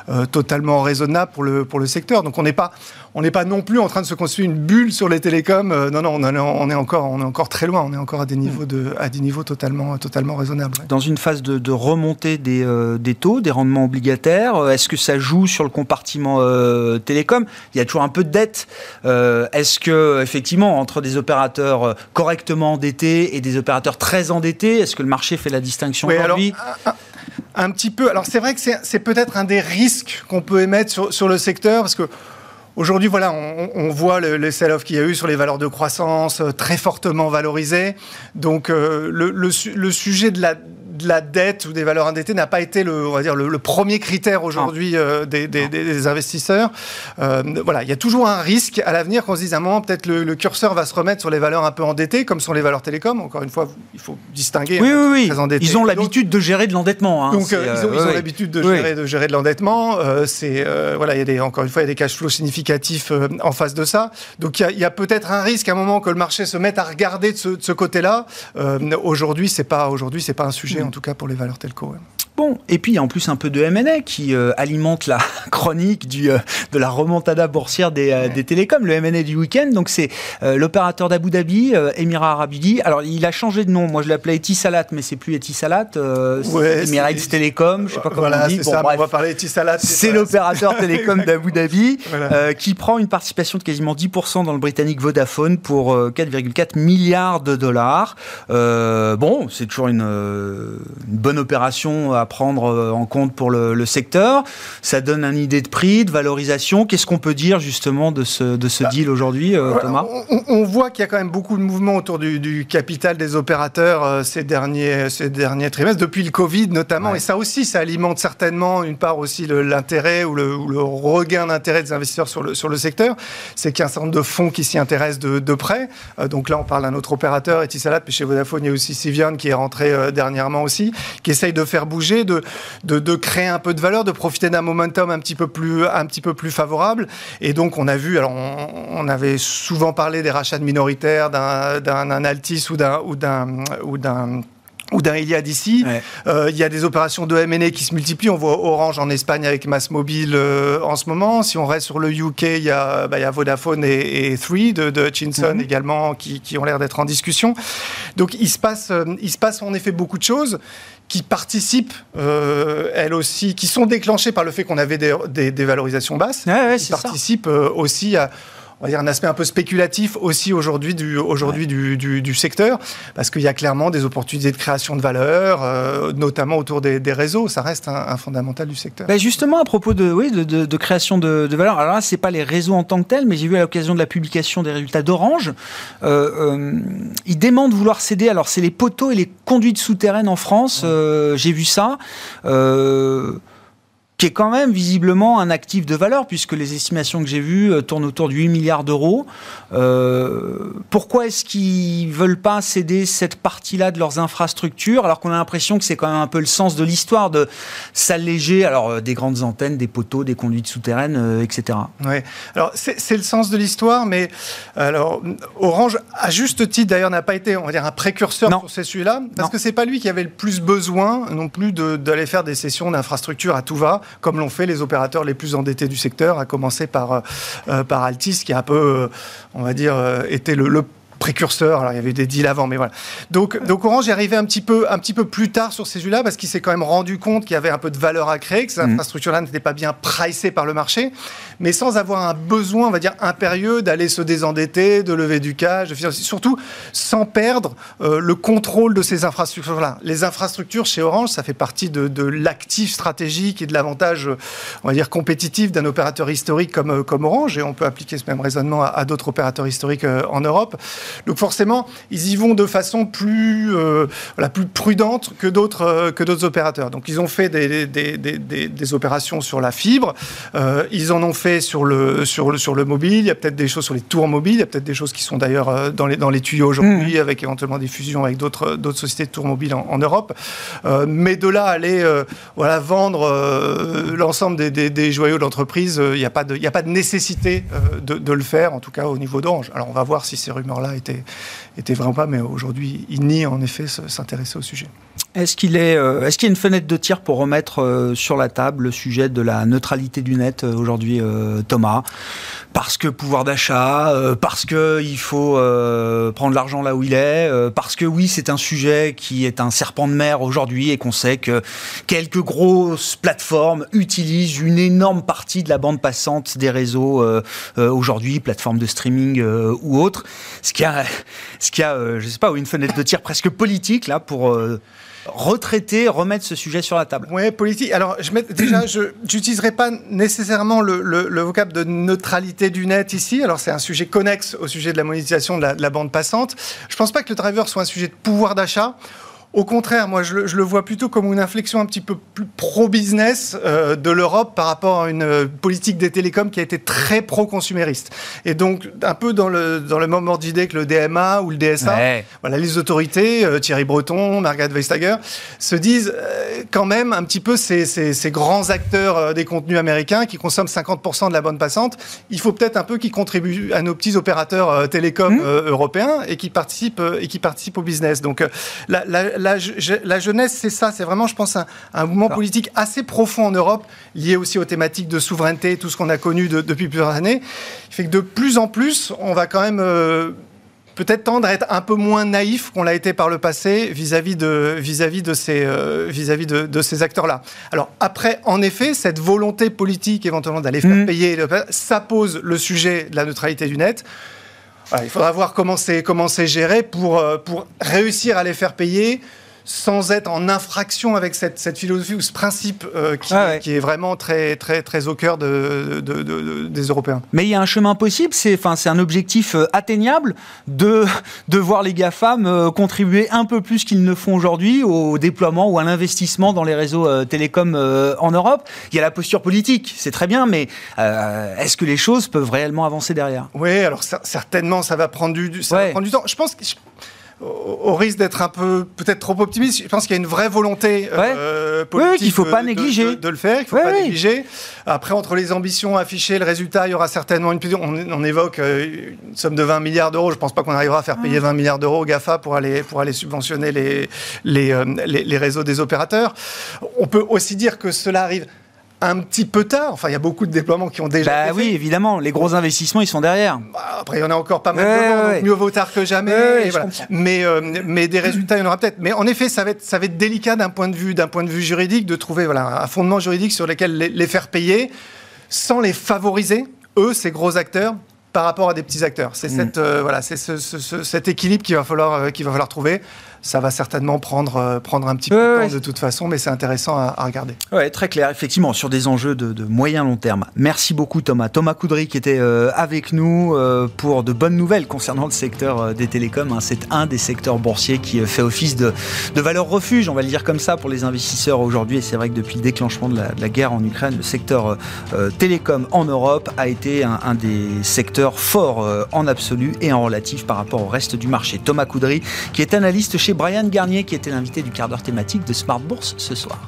euh, totalement raisonnables pour le, pour le secteur. Donc on n'est pas, on n'est pas non plus en train de se construire une bulle sur les télécoms. Euh, non, non, on, est encore, on est encore très loin. On est encore à des niveaux, de, à des niveaux totalement, totalement raisonnables. Dans une phase de, remontée des, des, taux, des rendements obligataires, est-ce que ça joue sur le compartiment télécom? Il y a toujours un peu de dette. est-ce que, effectivement, entre des opérateurs correctement endettés, et des opérateurs très endettés Est-ce que le marché fait la distinction aujourd'hui? un, petit peu. Alors c'est vrai que c'est peut-être un des risques qu'on peut émettre sur, le secteur parce que Aujourd'hui, voilà, on, voit le, sell-off qu'il y a eu sur les valeurs de croissance euh, très fortement valorisées. Donc, euh, le, sujet de la de la dette ou des valeurs endettées n'a pas été le, on va dire, le, premier critère aujourd'hui euh, des, des, investisseurs. Euh, voilà, il y a toujours un risque à l'avenir qu'on se dise à un moment, peut-être le, curseur va se remettre sur les valeurs un peu endettées, comme sont les valeurs télécom. Encore une fois, il faut distinguer. Oui, oui, oui. Ils ont l'habitude de gérer de l'endettement. Hein. Donc, ils ont l'habitude de, gérer, de gérer de l'endettement. c'est, voilà, il y a des, encore une fois, il y a des cash flows significatifs en face de ça. Donc, il y a, peut-être un risque à un moment que le marché se mette à regarder de ce, côté-là. aujourd'hui, c'est pas, aujourd'hui, c'est pas un sujet. En tout cas pour les valeurs telco. Bon, et puis il y a en plus un peu de M&A qui euh, alimente la [laughs] chronique du, euh, de la remontada boursière des, euh, des télécoms, le M&A du week-end. Donc c'est l'opérateur d'Abu Dhabi, Emirat Arab Alors il a changé de nom. Moi je l'appelais Etisalat, mais c'est plus Etisalat. Ouais, Emirates Telecom, je sais pas comment on dit. Bon, ça, on va parler Etisalat. C'est l'opérateur télécom [laughs] d'Abu Dhabi qui prend une participation de quasiment 10% dans le britannique Vodafone pour 4,4 milliards de dollars. bon, c'est toujours une, une bonne opération à prendre euh, en compte pour le, secteur. Ça donne une idée de prix, de valorisation. Qu'est-ce qu'on peut dire justement de ce, de ce bah, deal aujourd'hui, euh, Thomas? on, voit qu'il y a quand même beaucoup de mouvements autour du, capital des opérateurs euh, ces, derniers, ces derniers trimestres, depuis le Covid notamment. Et ça aussi, ça alimente certainement une part aussi l'intérêt ou le, regain d'intérêt des investisseurs sur le, sur le secteur. C'est qu'il y a un certain nombre de fonds qui s'y intéressent de, de près. donc là, on parle d'un autre opérateur, Etisalat, puis chez Vodafone, il y a aussi Sivian qui est rentré dernièrement aussi, qui essaye de faire bouger de, de, créer un peu de valeur, de profiter d'un momentum un petit peu plus, un petit peu plus favorable. Et donc, on a vu, alors on, avait souvent parlé des rachats de minoritaires d'un Altis ou d'un ou d'un ou d'un Iliad ici. Euh, il y a des opérations de M&A qui se multiplient. On voit Orange en Espagne avec Mass Mobile euh, en ce moment. Si on reste sur le UK, il y a, bah, il y a Vodafone et, et Three de, de Hutchinson également qui, qui ont l'air d'être en discussion. Donc il se passe, euh, il se passe en effet beaucoup de choses qui participent, elles aussi, qui sont déclenchées par le fait qu'on avait des, des, valorisations basses, qui participent aussi à on va dire, un aspect un peu spéculatif aussi aujourd'hui du, aujourd'hui du, du, secteur, parce qu'il y a clairement des opportunités de création de valeur, euh, notamment autour des, réseaux. Ça reste un, fondamental du secteur. Ben justement, à propos de, oui, de, de, création de, valeur, alors là, c'est pas les réseaux en tant que tels, mais j'ai vu à l'occasion de la publication des résultats d'Orange, euh, euh, ils demandent vouloir céder. Alors, c'est les poteaux et les conduites souterraines en France. j'ai vu ça qui est quand même visiblement un actif de valeur, puisque les estimations que j'ai vues euh, tournent autour de 8 milliards d'euros. Euh, pourquoi est-ce qu'ils veulent pas céder cette partie-là de leurs infrastructures, alors qu'on a l'impression que c'est quand même un peu le sens de l'histoire de s'alléger, alors euh, des grandes antennes, des poteaux, des conduites souterraines, etc. Oui, alors c'est le sens de l'histoire, mais alors Orange, à juste titre d'ailleurs, n'a pas été, on va dire, un précurseur sur ces sujets-là, parce que c'est pas lui qui avait le plus besoin non plus d'aller faire des sessions d'infrastructures à tout va comme l'ont fait les opérateurs les plus endettés du secteur, à commencer par, euh, euh, par Altis, qui a un peu, euh, on va dire, été le, le précurseur. Alors, il y avait des deals avant, mais voilà. Donc, donc Orange est arrivé un petit peu, un petit peu plus tard sur ces jeux-là parce qu'il s'est quand même rendu compte qu'il y avait un peu de valeur à créer, que ces mm. infrastructures-là n'étaient pas bien pricées par le marché, mais sans avoir un besoin, on va dire, impérieux d'aller se désendetter, de lever du cash, de surtout sans perdre euh, le contrôle de ces infrastructures-là. Les infrastructures chez Orange, ça fait partie de, de l'actif stratégique et de l'avantage, on va dire, compétitif d'un opérateur historique comme, euh, comme Orange, et on peut appliquer ce même raisonnement à, d'autres opérateurs historiques euh, en Europe. Donc forcément, ils y vont de façon plus, euh, plus prudente que d'autres euh, que d'autres opérateurs. Donc ils ont fait des, des, des, des opérations sur la fibre, euh, ils en ont fait sur le, sur le, sur le mobile, il y a peut-être des choses sur les tours mobiles, il y a peut-être des choses qui sont d'ailleurs dans les, dans les tuyaux aujourd'hui, mmh. avec éventuellement des fusions avec d'autres sociétés de tours mobiles en, Europe. mais de là aller voilà, vendre l'ensemble des, joyaux de l'entreprise, il n'y a, pas de, a pas de nécessité de, de, le faire, en tout cas au niveau d'Orange. Alors on va voir si ces rumeurs-là était, était vraiment pas, mais aujourd'hui, il nie en effet s'intéresser au sujet. Est-ce qu'il est, euh, est-ce qu'il y a une fenêtre de tir pour remettre euh, sur la table le sujet de la neutralité du net euh, aujourd'hui, Thomas? Parce que pouvoir d'achat, parce que il faut prendre l'argent là où il est, parce que oui, c'est un sujet qui est un serpent de mer aujourd'hui et qu'on sait que quelques grosses plateformes utilisent une énorme partie de la bande passante des réseaux aujourd'hui, plateformes de streaming ou autres. Ce qui a, ce qui a, je sais pas, une fenêtre de tir presque politique là pour retraiter, remettre ce sujet sur la table Oui, politique. Alors, je déjà, je n'utiliserai pas nécessairement le, le, vocable de neutralité du net ici. Alors, c'est un sujet connexe au sujet de la monétisation de la, bande passante. Je ne pense pas que le driver soit un sujet de pouvoir d'achat. Au contraire, moi, je le, vois plutôt comme une inflexion un petit peu plus pro-business euh, de l'Europe par rapport à une euh, politique des télécoms qui a été très pro-consumériste. Et donc, un peu dans le, dans le même ordre d'idée que le DMA ou le DSA, voilà, les autorités, euh, Thierry Breton, Margaret Vestager, se disent quand même un petit peu ces, ces, grands acteurs des contenus américains qui consomment 50% de la bande passante, il faut peut-être un peu qu'ils contribuent à nos petits opérateurs télécoms mmh. européens et qui participent, et qui participent au business. Donc, la, la la, jeunesse, c'est ça. C'est vraiment, je pense, un, mouvement politique assez profond en Europe, lié aussi aux thématiques de souveraineté, tout ce qu'on a connu depuis plusieurs années. Il fait que de plus en plus, on va quand même. Euh, peut-être tendre à être un peu moins naïf qu'on l'a été par le passé vis-à-vis de, vis-à-vis de ces, euh, vis-à-vis de, ces acteurs-là. Alors après, en effet, cette volonté politique éventuellement d'aller faire mmh. payer, ça pose le sujet de la neutralité du net il faudra voir comment c'est géré pour, euh, pour réussir à les faire payer sans être en infraction avec cette, cette philosophie ou ce principe euh, qui, qui, est vraiment très, très, très au cœur de, de, des Européens. Mais il y a un chemin possible, c'est enfin, un objectif euh, atteignable de, de voir les GAFAM contribuer un peu plus qu'ils ne font aujourd'hui au déploiement ou à l'investissement dans les réseaux télécoms en Europe. Il y a la posture politique, c'est très bien, mais est-ce que les choses peuvent réellement avancer derrière? Oui, alors certainement, ça va prendre du, ça va prendre du temps. Je pense que au risque d'être un peu peut-être trop optimiste, je pense qu'il y a une vraie volonté euh, politique oui, faut pas négliger. De, le faire, il ne faut pas négliger. Après, entre les ambitions affichées, le résultat, il y aura certainement une... On, on évoque euh, une somme de 20 milliards d'euros. Je ne pense pas qu'on arrivera à faire payer 20 milliards d'euros au GAFA pour aller, pour aller subventionner les, les, euh, les, les réseaux des opérateurs. On peut aussi dire que cela arrive un petit peu tard. Enfin, il y a beaucoup de déploiements qui ont déjà bah été oui, évidemment. Les gros investissements, ils sont derrière. Bah, après, il y en a encore pas mal de donc mieux vaut tard que jamais. mais, euh, mais des résultats, il y en aura peut-être. Mais en effet, ça va être, ça va être délicat d'un point de vue, point de vue juridique, de trouver voilà, un fondement juridique sur lequel les, faire payer sans les favoriser, eux, ces gros acteurs, par rapport à des petits acteurs. C'est mm. cette, euh, voilà, c'est ce, cet équilibre qu'il va falloir, euh, qu'il va falloir trouver ça va certainement prendre, euh, prendre un petit peu de temps de toute façon, mais c'est intéressant à, regarder. Oui, très clair, effectivement, sur des enjeux de, moyen long terme. Merci beaucoup Thomas. Thomas Coudry qui était euh, avec nous euh, pour de bonnes nouvelles concernant le secteur des télécoms. Hein. C'est un des secteurs boursiers qui fait office de, de, valeur refuge, on va le dire comme ça, pour les investisseurs aujourd'hui. Et c'est vrai que depuis le déclenchement de la, guerre en Ukraine, le secteur télécom en Europe a été un, un des secteurs forts en absolu et en relatif par rapport au reste du marché. Thomas Coudry qui est analyste chez Brian Garnier qui était l'invité du quart d'heure thématique de Smart Bourse ce soir.